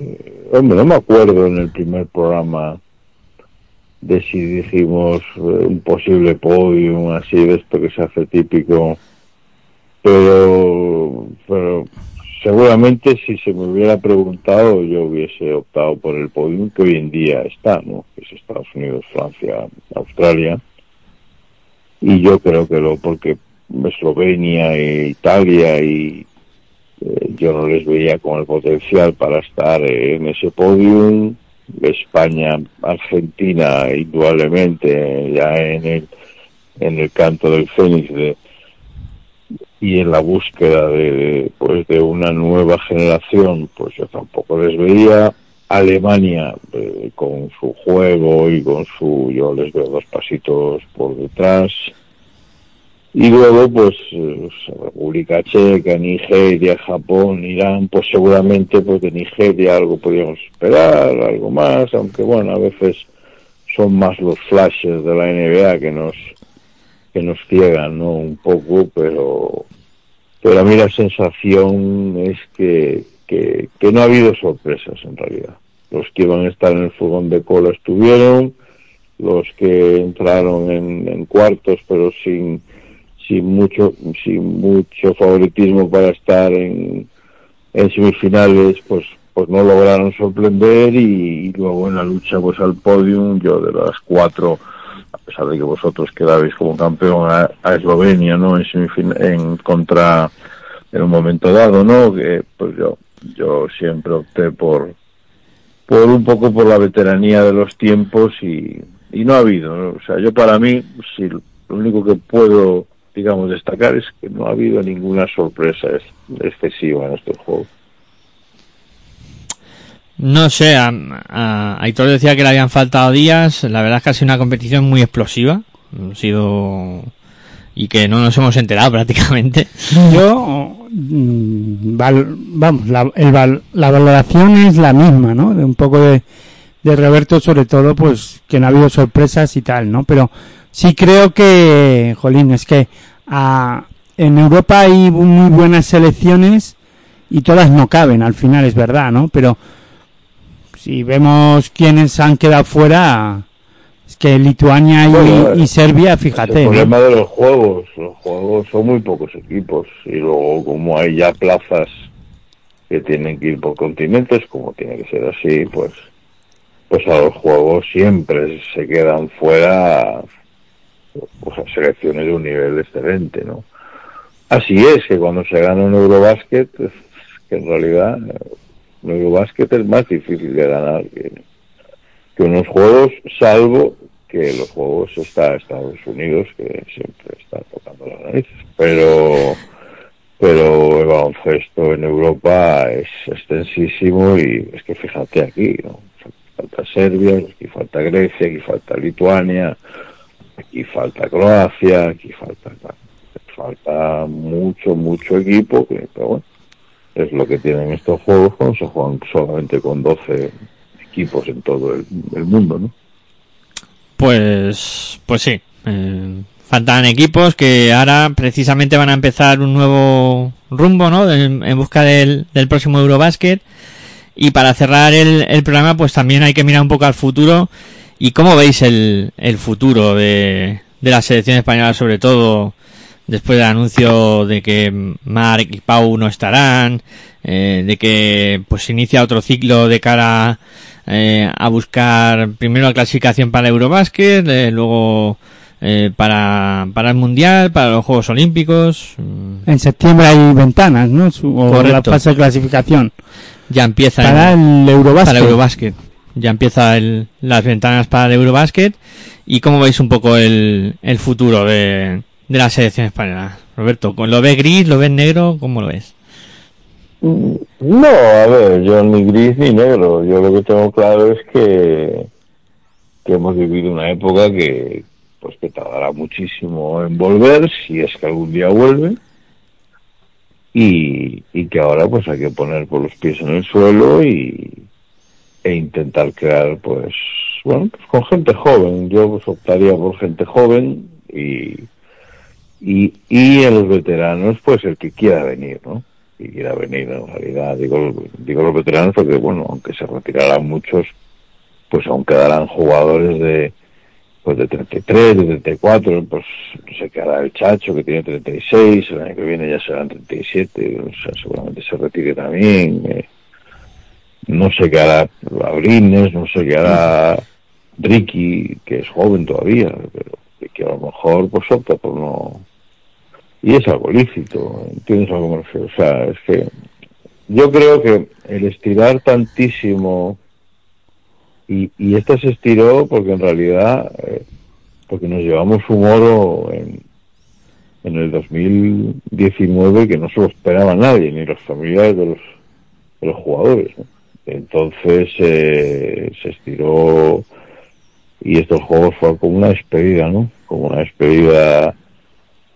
eh, hombre, no me acuerdo en el primer programa de si dijimos eh, un posible podium, así de esto que se hace típico. Pero, pero seguramente si se me hubiera preguntado yo hubiese optado por el podium que hoy en día está, ¿no? Que es Estados Unidos, Francia, Australia. Y yo creo que lo, porque Eslovenia e Italia y eh, yo no les veía con el potencial para estar eh, en ese podium. España, Argentina, indudablemente, ya en el, en el canto del Fénix de, y en la búsqueda de, pues de una nueva generación, pues yo tampoco les veía. Alemania eh, con su juego y con su, yo les veo dos pasitos por detrás. Y luego, pues, eh, República Checa, Nigeria, Japón, Irán, pues seguramente pues de Nigeria algo podríamos esperar, algo más, aunque bueno, a veces son más los flashes de la NBA que nos que nos ciegan, ¿no? Un poco, pero pero a mí la sensación es que, que, no ha habido sorpresas en realidad. Los que iban a estar en el fogón de cola estuvieron, los que entraron en, cuartos pero sin sin mucho sin mucho favoritismo para estar en, semifinales pues pues no lograron sorprender y, y, luego en la lucha pues al podium yo de las cuatro pesar de que vosotros quedabais como campeón a, Eslovenia no en en contra en un momento dado no que pues yo yo siempre opté por por un poco por la veteranía de los tiempos y, y no ha habido o sea yo para mí si lo único que puedo digamos, destacar es que no ha habido ninguna sorpresa excesiva en estos juegos. No sé, a, a Aitor decía que le habían faltado días. La verdad es que ha sido una competición muy explosiva. Y que no nos hemos enterado <laughs> prácticamente. Yo. mm, val- vamos, la, la valoración es la misma, ¿no? De un poco de, de Roberto, sobre todo, pues que no ha habido sorpresas y tal, ¿no? Pero sí creo que, jolín, es que en Europa hay muy buenas selecciones y todas no caben, al final es verdad, ¿no? Pero si vemos quiénes han quedado fuera, es que Lituania y, Bueno, y Serbia, el fíjate, ¿no? problema de los juegos, los juegos son muy pocos equipos y luego como hay ya plazas que tienen que ir por continentes, como tiene que ser así, pues pues a los juegos siempre se quedan fuera pues a selecciones de un nivel excelente, ¿no? Así es que cuando se gana un Eurobasket, que en realidad un Eurobasket es más difícil de ganar que, unos juegos, salvo que los juegos está Estados Unidos, que siempre está tocando las narices. Pero, pero el baloncesto en Europa es extensísimo y es que fíjate aquí, ¿no? Falta Serbia, aquí falta Grecia, aquí falta Lituania, aquí falta Croacia, aquí falta falta mucho, mucho equipo, pero bueno, es lo que tienen estos juegos cuando se juegan solamente con 12 equipos en todo el, mundo, ¿no? Pues, pues sí. Eh, faltan equipos que ahora precisamente van a empezar un nuevo rumbo, ¿no? En, busca del, próximo Eurobasket. Y para cerrar el, el programa, pues también hay que mirar un poco al futuro. ¿Y cómo veis el, el futuro de la selección española, sobre todo después del anuncio de que Marc y Pau no estarán, eh, de que pues inicia otro ciclo de cara eh, a buscar primero la clasificación para Eurobásquet, eh, luego para, para el Mundial, para los Juegos Olímpicos. En septiembre hay ventanas, ¿no? Su- o la fase de clasificación. Ya empieza Para el Eurobasket. para Eurobasket. Ya empieza el- las ventanas para el Eurobasket. ¿Y cómo veis un poco el, el futuro de, de la selección española? Roberto, ¿lo ves gris, lo ves negro? ¿Cómo lo ves? No, a ver, yo ni gris ni negro. Yo lo que tengo claro es que, que hemos vivido una época que pues que tardará muchísimo en volver, si es que algún día vuelve. y, y que ahora pues hay que poner por los pies en el suelo y e intentar crear pues bueno pues con gente joven yo pues optaría por gente joven y y, y en los veteranos pues el que quiera venir no y quiera venir en realidad digo digo los veteranos porque bueno aunque se retirarán muchos pues aún quedarán jugadores de pues de 33, de 34, pues se quedará el Chacho que tiene 36, el año que viene ya serán 37, o sea, seguramente se retire también. Eh, no sé qué hará Abrines, no sé qué hará Ricky, que es joven todavía, pero que a lo mejor pues opta por no... Y es algo lícito, ¿entiendes algo? O sea, es que yo creo que el estirar tantísimo y, y esta se estiró porque en realidad, eh, porque nos llevamos un oro en, en el 2019 que no se lo esperaba nadie, ni los familiares de los, de los jugadores. Entonces eh, se estiró y estos juegos fue como una despedida, ¿no? Como una despedida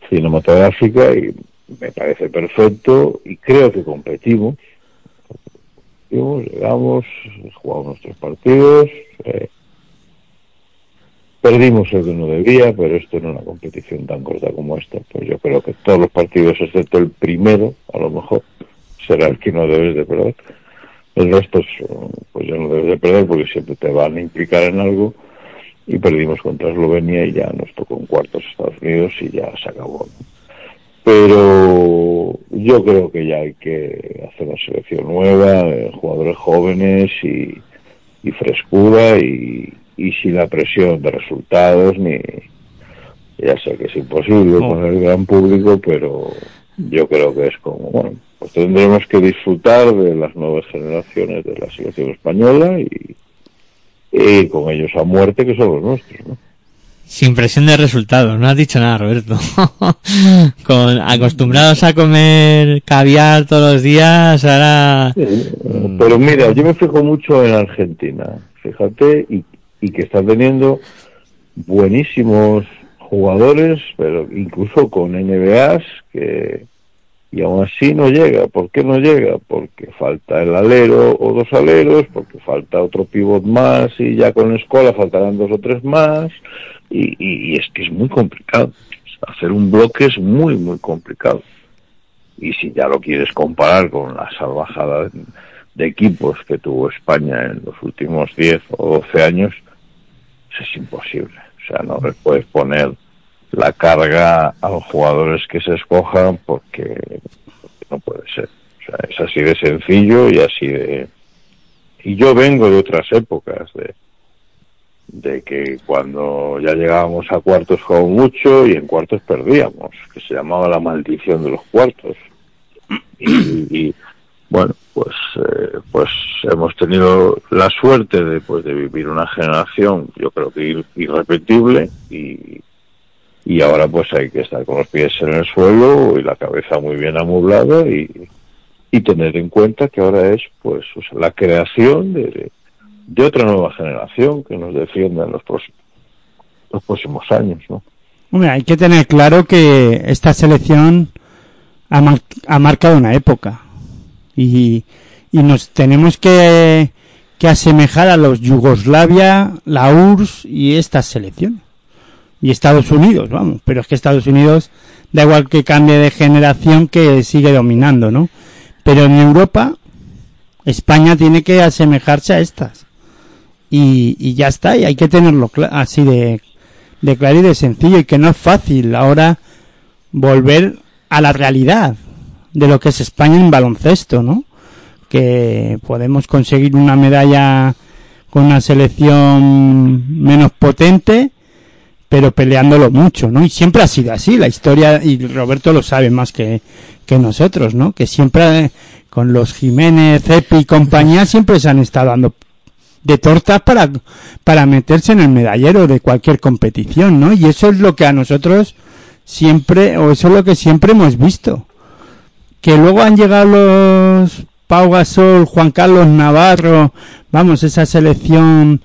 cinematográfica y me parece perfecto y creo que competimos llegamos, jugamos nuestros partidos, eh, perdimos el que no debía, pero esto en una competición tan corta como esta, pues yo creo que todos los partidos, excepto el primero, a lo mejor, será el que no debes de perder. El resto, pues ya no debes de perder porque siempre te van a implicar en algo. Y perdimos contra Eslovenia y ya nos tocó en cuartos Estados Unidos y ya se acabó. pero yo creo que ya hay que hacer una selección nueva, eh, jugadores jóvenes y, y frescura y, y, sin la presión de resultados ni ya sé que es imposible Oh. con el gran público, pero yo creo que es como bueno, pues tendremos que disfrutar de las nuevas generaciones de la selección española y, y con ellos a muerte que son los nuestros, ¿no? Sin presión de resultados, no has dicho nada, Roberto. <laughs> Con acostumbrados a comer caviar todos los días, ahora Sí, Pero mira, yo me fijo mucho en Argentina, fíjate, y, y que están teniendo buenísimos jugadores, pero incluso con NBAs que y aún así no llega. ¿Por qué no llega? Porque falta el alero o dos aleros, porque falta otro pivot más y ya con la escuela faltarán dos o tres más y, y, es que es muy complicado. Hacer un bloque es muy, muy complicado. Y si ya lo quieres comparar con la salvajada de equipos que tuvo España en los últimos 10 o 12 años, es imposible. O sea, no le puedes poner la carga a los jugadores que se escojan porque, no puede ser. O sea, es así de sencillo y así de... Y yo vengo de otras épocas, de, de que cuando ya llegábamos a cuartos jugamos mucho y en cuartos perdíamos, que se llamaba la maldición de los cuartos. Y, bueno, pues eh, pues hemos tenido la suerte de, pues, de vivir una generación, yo creo que ir- irrepetible y, y ahora pues hay que estar con los pies en el suelo y la cabeza muy bien amueblada y, y tener en cuenta que ahora es pues la creación de, de otra nueva generación que nos defienda en los próximos, los próximos años, ¿no? Hombre, hay que tener claro que esta selección ha, mar- ha marcado una época y, y nos tenemos que, que asemejar a los Yugoslavia, la URSS y estas selecciones. Y Estados Unidos, vamos, pero es que Estados Unidos da igual que cambie de generación que sigue dominando, ¿no? Pero en Europa, España tiene que asemejarse a estas. Y, y ya está, y hay que tenerlo así de, de claro y de sencillo y que no es fácil ahora volver a la realidad de lo que es España en baloncesto, ¿no? Que podemos conseguir una medalla con una selección menos potente, pero peleándolo mucho, ¿no? Y siempre ha sido así, la historia, y Roberto lo sabe más que, que nosotros, ¿no? Que siempre eh, con los Jiménez, Cepi y compañía siempre se han estado dando de tortas para, para meterse en el medallero de cualquier competición, ¿no? Y eso es lo que a nosotros siempre, o eso es lo que siempre hemos visto. Que luego han llegado los Pau Gasol, Juan Carlos Navarro, vamos, esa selección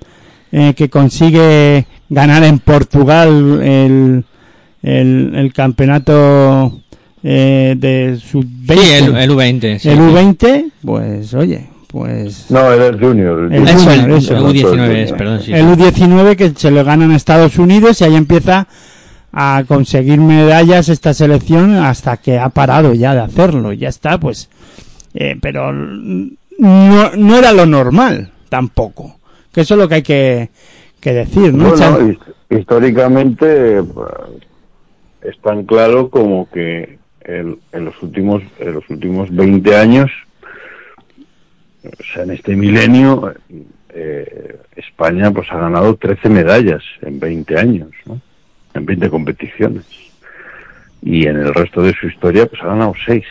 eh, que consigue ganar en Portugal el, el, el campeonato eh, de sub-20. Sí, el, el U20. sí. el U20, pues oye, pues No, era el Junior. El Eso, el, Junior, eso. el U19 Junior. es, perdón, sí. el U19 que se lo ganan a Estados Unidos y ahí empieza a conseguir medallas esta selección hasta que ha parado ya de hacerlo. Ya está, pues. eh, pero no, no era lo normal tampoco. Que eso es lo que hay que, que decir, ¿no? Bueno, históricamente pues, es tan claro como que el- en los últimos en los últimos 20 años, o sea, en este milenio, eh, España pues ha ganado 13 medallas en 20 años, ¿no? En 20 competiciones. Y en el resto de su historia pues ha ganado 6.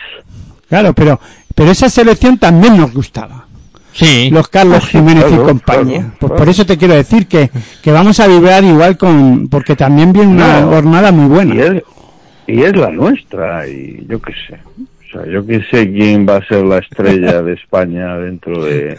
Claro, pero, pero esa selección también nos gustaba. Sí. Los Carlos <laughs> Jiménez claro, y compañía. claro, pues por eso te quiero decir que, que vamos a vibrar igual con, porque también viene una No, jornada muy buena. Y es, y es la nuestra, y yo qué sé. O sea, yo qué sé quién va a ser la estrella de España dentro de,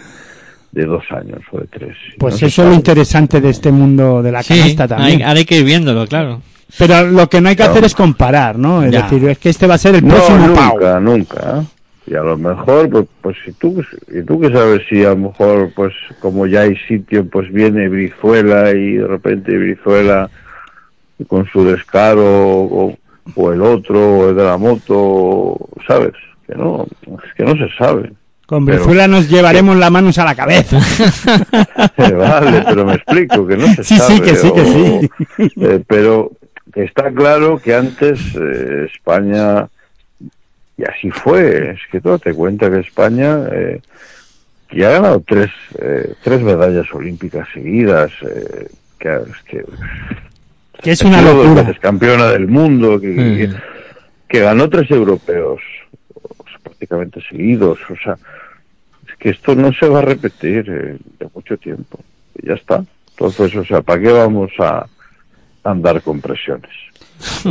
de dos años o de tres. Pues No eso es lo interesante de este mundo de la Sí, canasta hay, también. ahora hay que ir viéndolo, claro. Pero lo que no hay que Claro. hacer es comparar, ¿no? Es Ya. decir, es que este va a ser el No, próximo Pau. nunca, nunca. ¿Eh? Y a lo mejor, pues, pues si tú, y tú que sabes si a lo mejor, pues como ya hay sitio, pues viene Brizuela y de repente Brizuela con su descaro o, o el otro o el de la moto, ¿sabes? Que no, es que no se sabe. Con Pero- Brizuela nos llevaremos las manos a la cabeza. <laughs> vale, pero me explico, que no se Sí, sí, sabe. que sí, que sí. eh, pero está claro que antes eh, España, y así fue, es que tú date cuenta que España eh, que ha ganado tres, eh, tres medallas olímpicas seguidas, eh, que, es que, Que es una locura. veces campeona del mundo, que, Mm. que, que ganó tres europeos sea, prácticamente seguidos, o sea, es que esto no se va a repetir eh, de mucho tiempo, y ya está. Entonces, o sea, ¿para qué vamos a andar con presiones? <laughs>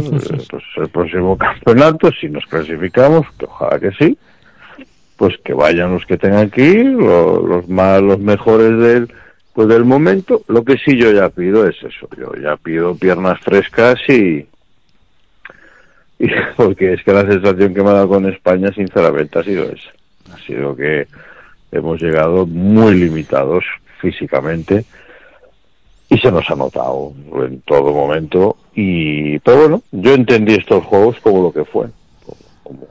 Pues el próximo campeonato, si nos clasificamos, que ojalá que sí, pues que vayan los que tengan lo- los más, los mejores del, pues del momento. Lo que sí yo ya pido es eso, yo ya pido piernas frescas y, y <laughs> porque es que la sensación que me ha dado con España, sinceramente, ha sido esa. Ha sido que hemos llegado muy limitados físicamente y se nos ha notado en todo momento y pero bueno yo entendí estos juegos como lo que fue como,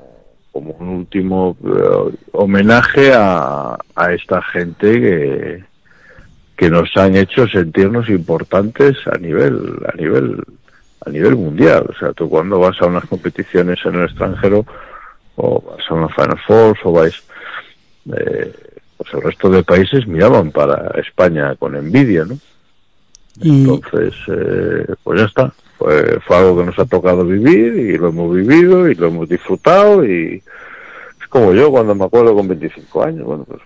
como un último eh, homenaje a, a esta gente que que nos han hecho sentirnos importantes a nivel a nivel a nivel mundial. O sea tú cuando vas a unas competiciones en el extranjero o vas a una Final Four o vais eh, pues el resto de países miraban para España con envidia no entonces, eh, pues ya está. Fue, fue algo que nos ha tocado vivir y lo hemos vivido y lo hemos disfrutado y es como yo cuando me acuerdo con 25 años. Bueno, pues,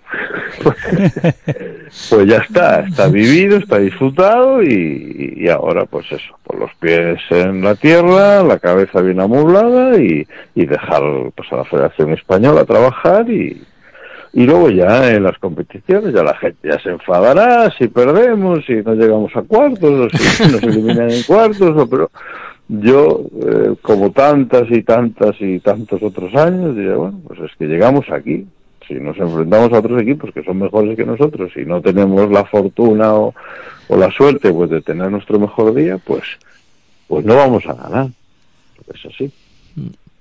pues, <laughs> pues ya está, está vivido, está disfrutado y, ahora pues eso, por los pies en la tierra, la cabeza bien amueblada y, y dejar pues a la Federación Española trabajar y, y luego ya en las competiciones ya la gente ya se enfadará si perdemos, si no llegamos a cuartos, o si <laughs> nos eliminan en cuartos, o, pero yo, eh, como tantas y tantas y tantos otros años, diría, bueno, pues es que llegamos aquí. Si nos enfrentamos a otros equipos que son mejores que nosotros y no tenemos la fortuna o, o la suerte pues de tener nuestro mejor día, pues, pues no vamos a ganar. Es así.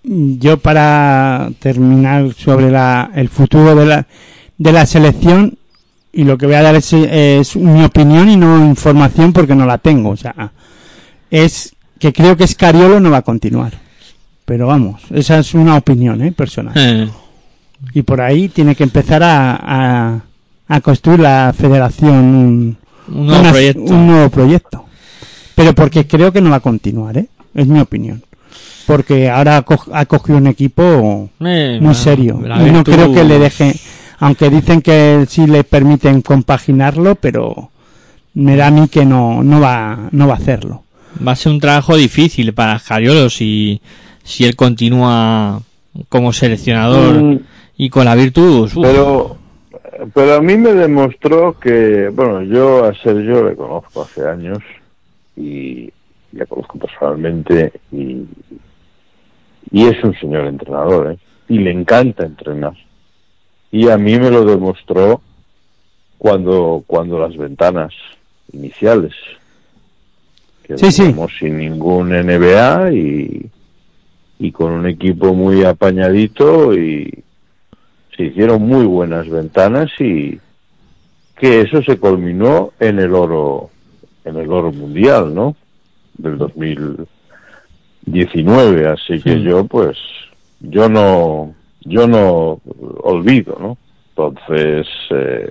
Yo para terminar sobre la, el futuro de la, de la selección y lo que voy a dar es, es mi opinión y no información porque no la tengo o sea es que creo que Escariolo no va a continuar. Pero vamos esa es una opinión ¿eh? personal. Eh, y por ahí tiene que empezar a, a, a construir la federación un, un nuevo una- un nuevo proyecto. Pero porque creo que no va a continuar ¿eh? es mi opinión porque ahora ha, co- ha cogido un equipo Eh, muy la- serio. la y no creo que le deje aunque dicen que sí le permiten compaginarlo pero me da a mí que no no va no va a hacerlo. Va a ser un trabajo difícil para Jariolo si, si él continúa como seleccionador Mm, y con la Virtus. uf, Pero, pero a mí me demostró que, bueno, yo a Sergio le conozco hace años y le conozco personalmente y, y es un señor entrenador, ¿eh? y le encanta entrenar. Y a mí me lo demostró cuando, cuando las ventanas iniciales, que Sí, sí. sin ningún NBA y, y con un equipo muy apañadito y se hicieron muy buenas ventanas y que eso se culminó en el oro en el oro mundial, ¿no? Del 2019, así que Sí. yo pues yo no yo no olvido, ¿no? Entonces eh,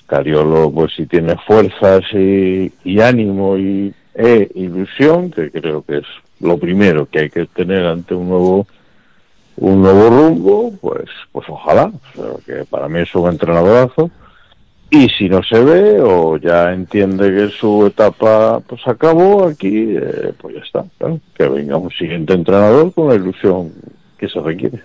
Scariolo pues si tiene fuerzas y, y ánimo y e ilusión, que creo que es lo primero que hay que tener ante un nuevo un nuevo rumbo, pues pues ojalá, o sea, que para mí es un entrenadorazo y si no se ve o ya entiende que su etapa pues acabó aquí, eh, pues ya está, claro, que venga un siguiente entrenador con la ilusión que se requiere.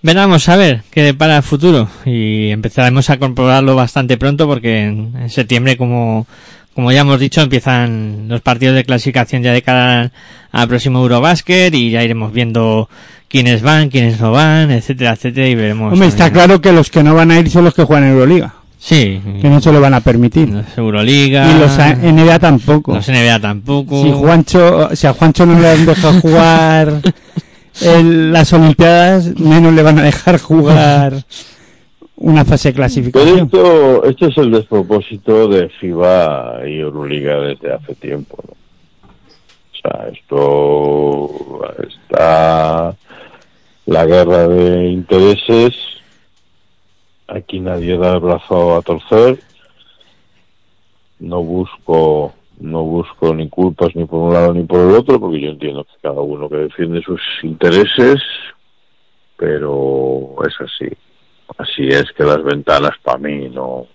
Veremos a ver qué depara el futuro y empezaremos a comprobarlo bastante pronto porque en, en septiembre, como, como ya hemos dicho, empiezan los partidos de clasificación ya de cara al, próximo Eurobasket y ya iremos viendo quiénes van, quiénes no van, etcétera, etcétera y veremos. Hombre, está claro que los que no van a ir son los que juegan en Euroliga, Sí, que no se lo van a permitir. los Euroliga. Y los NBA tampoco. los NBA tampoco. Si Juancho, si a Juancho no le han dejado <laughs> jugar en las Olimpiadas, menos le van a dejar jugar una fase de Pero clasificación. esto, esto es el despropósito de FIBA y Euroliga desde hace tiempo. ¿no? O sea, esto está la guerra de intereses. Aquí nadie da el brazo a torcer. No busco no busco ni culpas ni por un lado ni por el otro, porque yo entiendo que cada uno que defiende sus intereses, pero es así. Así es que las ventanas para mí no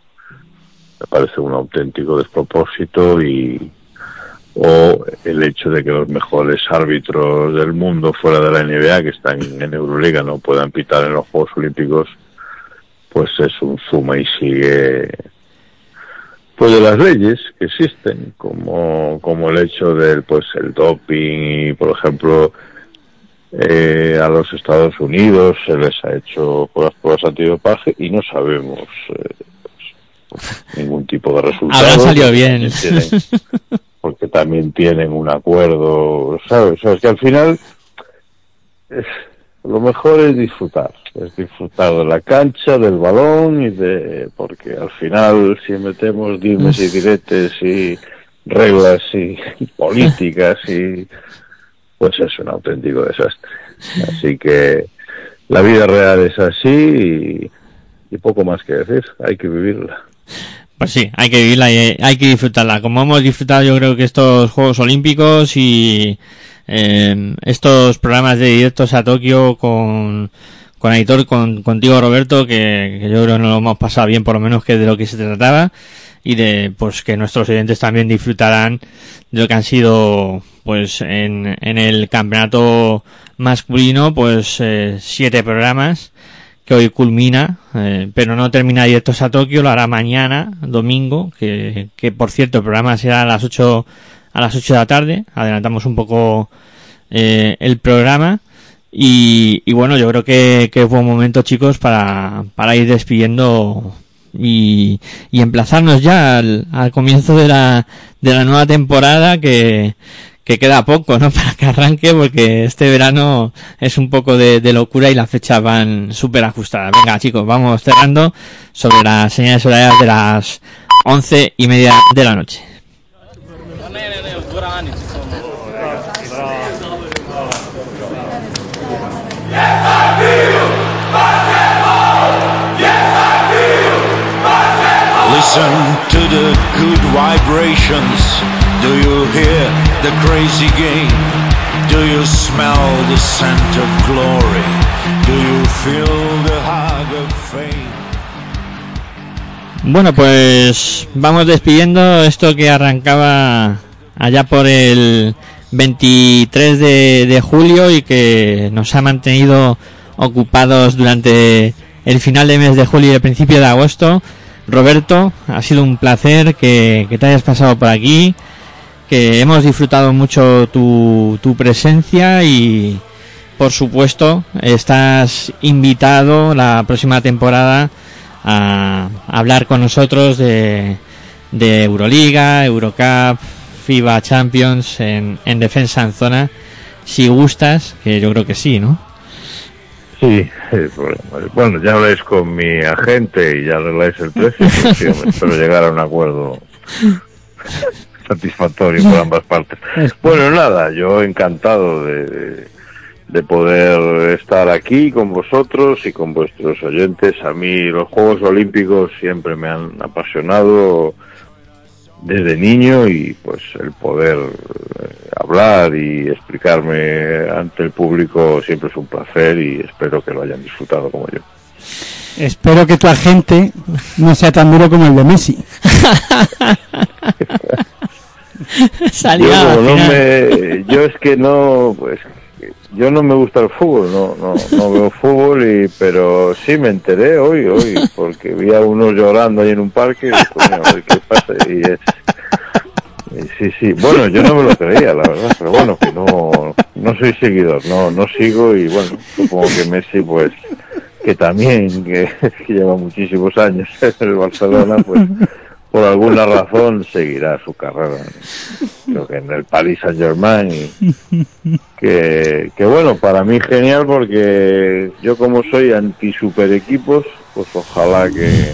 me parece un auténtico despropósito y o el hecho de que los mejores árbitros del mundo fuera de la NBA que están en Euroliga no puedan pitar en los Juegos Olímpicos pues es un suma y sigue pues de las leyes que existen como como el hecho del pues el doping y por ejemplo eh, a los Estados Unidos se les ha hecho por las pruebas antidopaje y no sabemos eh, pues, ningún tipo de resultado. Habrá salido bien. tienen- porque también tienen un acuerdo, ¿sabes? O sea, es que al final lo mejor es disfrutar, es disfrutar de la cancha, del balón y de... porque al final si metemos dimes y diretes y reglas y, y <laughs> políticas y pues es un auténtico desastre. Así que la vida real es así y, y poco más que decir, hay que vivirla. Pues sí, hay que vivirla y hay que disfrutarla. Como hemos disfrutado yo creo que estos Juegos Olímpicos y eh, estos programas de directos a Tokio con, con Aitor, con, contigo Roberto, que, que yo creo que nos lo hemos pasado bien por lo menos que de lo que se trataba y de pues que nuestros oyentes también disfrutarán de lo que han sido pues en, en el campeonato masculino pues eh, siete programas que hoy culmina, eh, pero no termina directos a Tokio, lo hará mañana, domingo, que, que por cierto el programa será a las 8 a las 8 de la tarde, adelantamos un poco eh, el programa. Y, y bueno, yo creo que, que es buen momento chicos para, para ir despidiendo y, y emplazarnos ya al, al comienzo de la, de la nueva temporada que, que queda poco, ¿no? <laughs> Para que arranque, porque este verano es un poco de, locura y las fechas van súper ajustadas. Venga, chicos, vamos cerrando sobre las señales horarias de las once y media de la noche. Do you hear the crazy game? Do you smell the scent of glory? Do you feel the hug of fame? Bueno, pues vamos despidiendo esto que arrancaba allá por el 23 de, julio y que nos ha mantenido ocupados durante el final de mes de julio y el principio de agosto. Roberto, ha sido un placer que te hayas pasado por aquí, que hemos disfrutado mucho tu, tu presencia y, por supuesto, estás invitado la próxima temporada a hablar con nosotros de, de Euroliga, Eurocup, FIBA Champions en, en defensa en zona, si gustas, que yo creo que sí, ¿no? Sí, eh, bueno, ya habláis con mi agente y ya arregláis el precio, <laughs> pero llegar a un acuerdo <laughs> satisfactorio por <laughs> ambas partes. Bueno, nada, yo encantado de, de- de poder estar aquí con vosotros y con vuestros oyentes. A mí los Juegos Olímpicos siempre me han apasionado desde niño y pues el poder eh, hablar y explicarme ante el público siempre es un placer y espero que lo hayan disfrutado como yo. Espero que tu agente no sea tan duro como el de Messi. <laughs> <laughs> Salía yo, no me, yo es que no, pues, yo no me gusta el fútbol, no, no, no veo fútbol, y, pero sí me enteré hoy, hoy, porque vi a unos llorando ahí en un parque, y "Coño, a ver qué pasa, y es, sí, sí, bueno, yo no me lo creía, la verdad, pero bueno, que no, no soy seguidor, no, no sigo, y bueno, supongo que Messi, pues, que también, que, <laughs> que lleva muchísimos años en el Barcelona, pues, por alguna razón seguirá su carrera. Creo que en el Paris Saint Germain y que, que bueno, para mí genial porque yo como soy anti super equipos, pues ojalá que,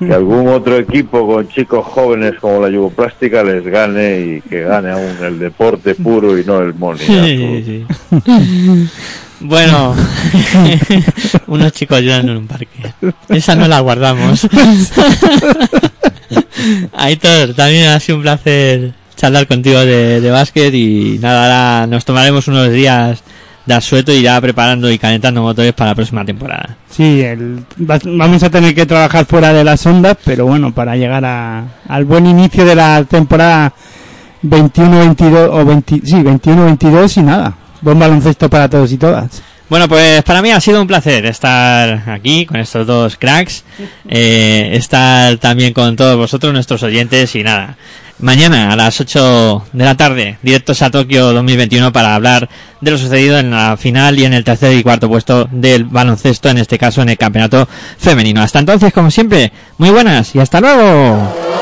que algún otro equipo con chicos jóvenes como la Yugoplástica les gane y que gane aún el deporte puro y no el money. Sí, sí. Bueno, <laughs> unos chicos llorando en un parque. Esa no la guardamos. <laughs> <laughs> Aitor, también ha sido un placer charlar contigo de, básquet y nada, ahora nos tomaremos unos días de asueto y ya preparando y calentando motores para la próxima temporada. Sí, el- va- vamos a tener que trabajar fuera de las ondas, pero bueno, para llegar al buen inicio de la temporada 21-22 o 20, sí, 21-22 y nada. Buen baloncesto para todos y todas. Bueno, pues para mí ha sido un placer estar aquí con estos dos cracks, eh, estar también con todos vosotros, nuestros oyentes y nada. Mañana a las 8 de la tarde, directos a Tokio 2021 para hablar de lo sucedido en la final y en el tercer y cuarto puesto del baloncesto, en este caso en el campeonato femenino. Hasta entonces, como siempre, muy buenas y hasta luego.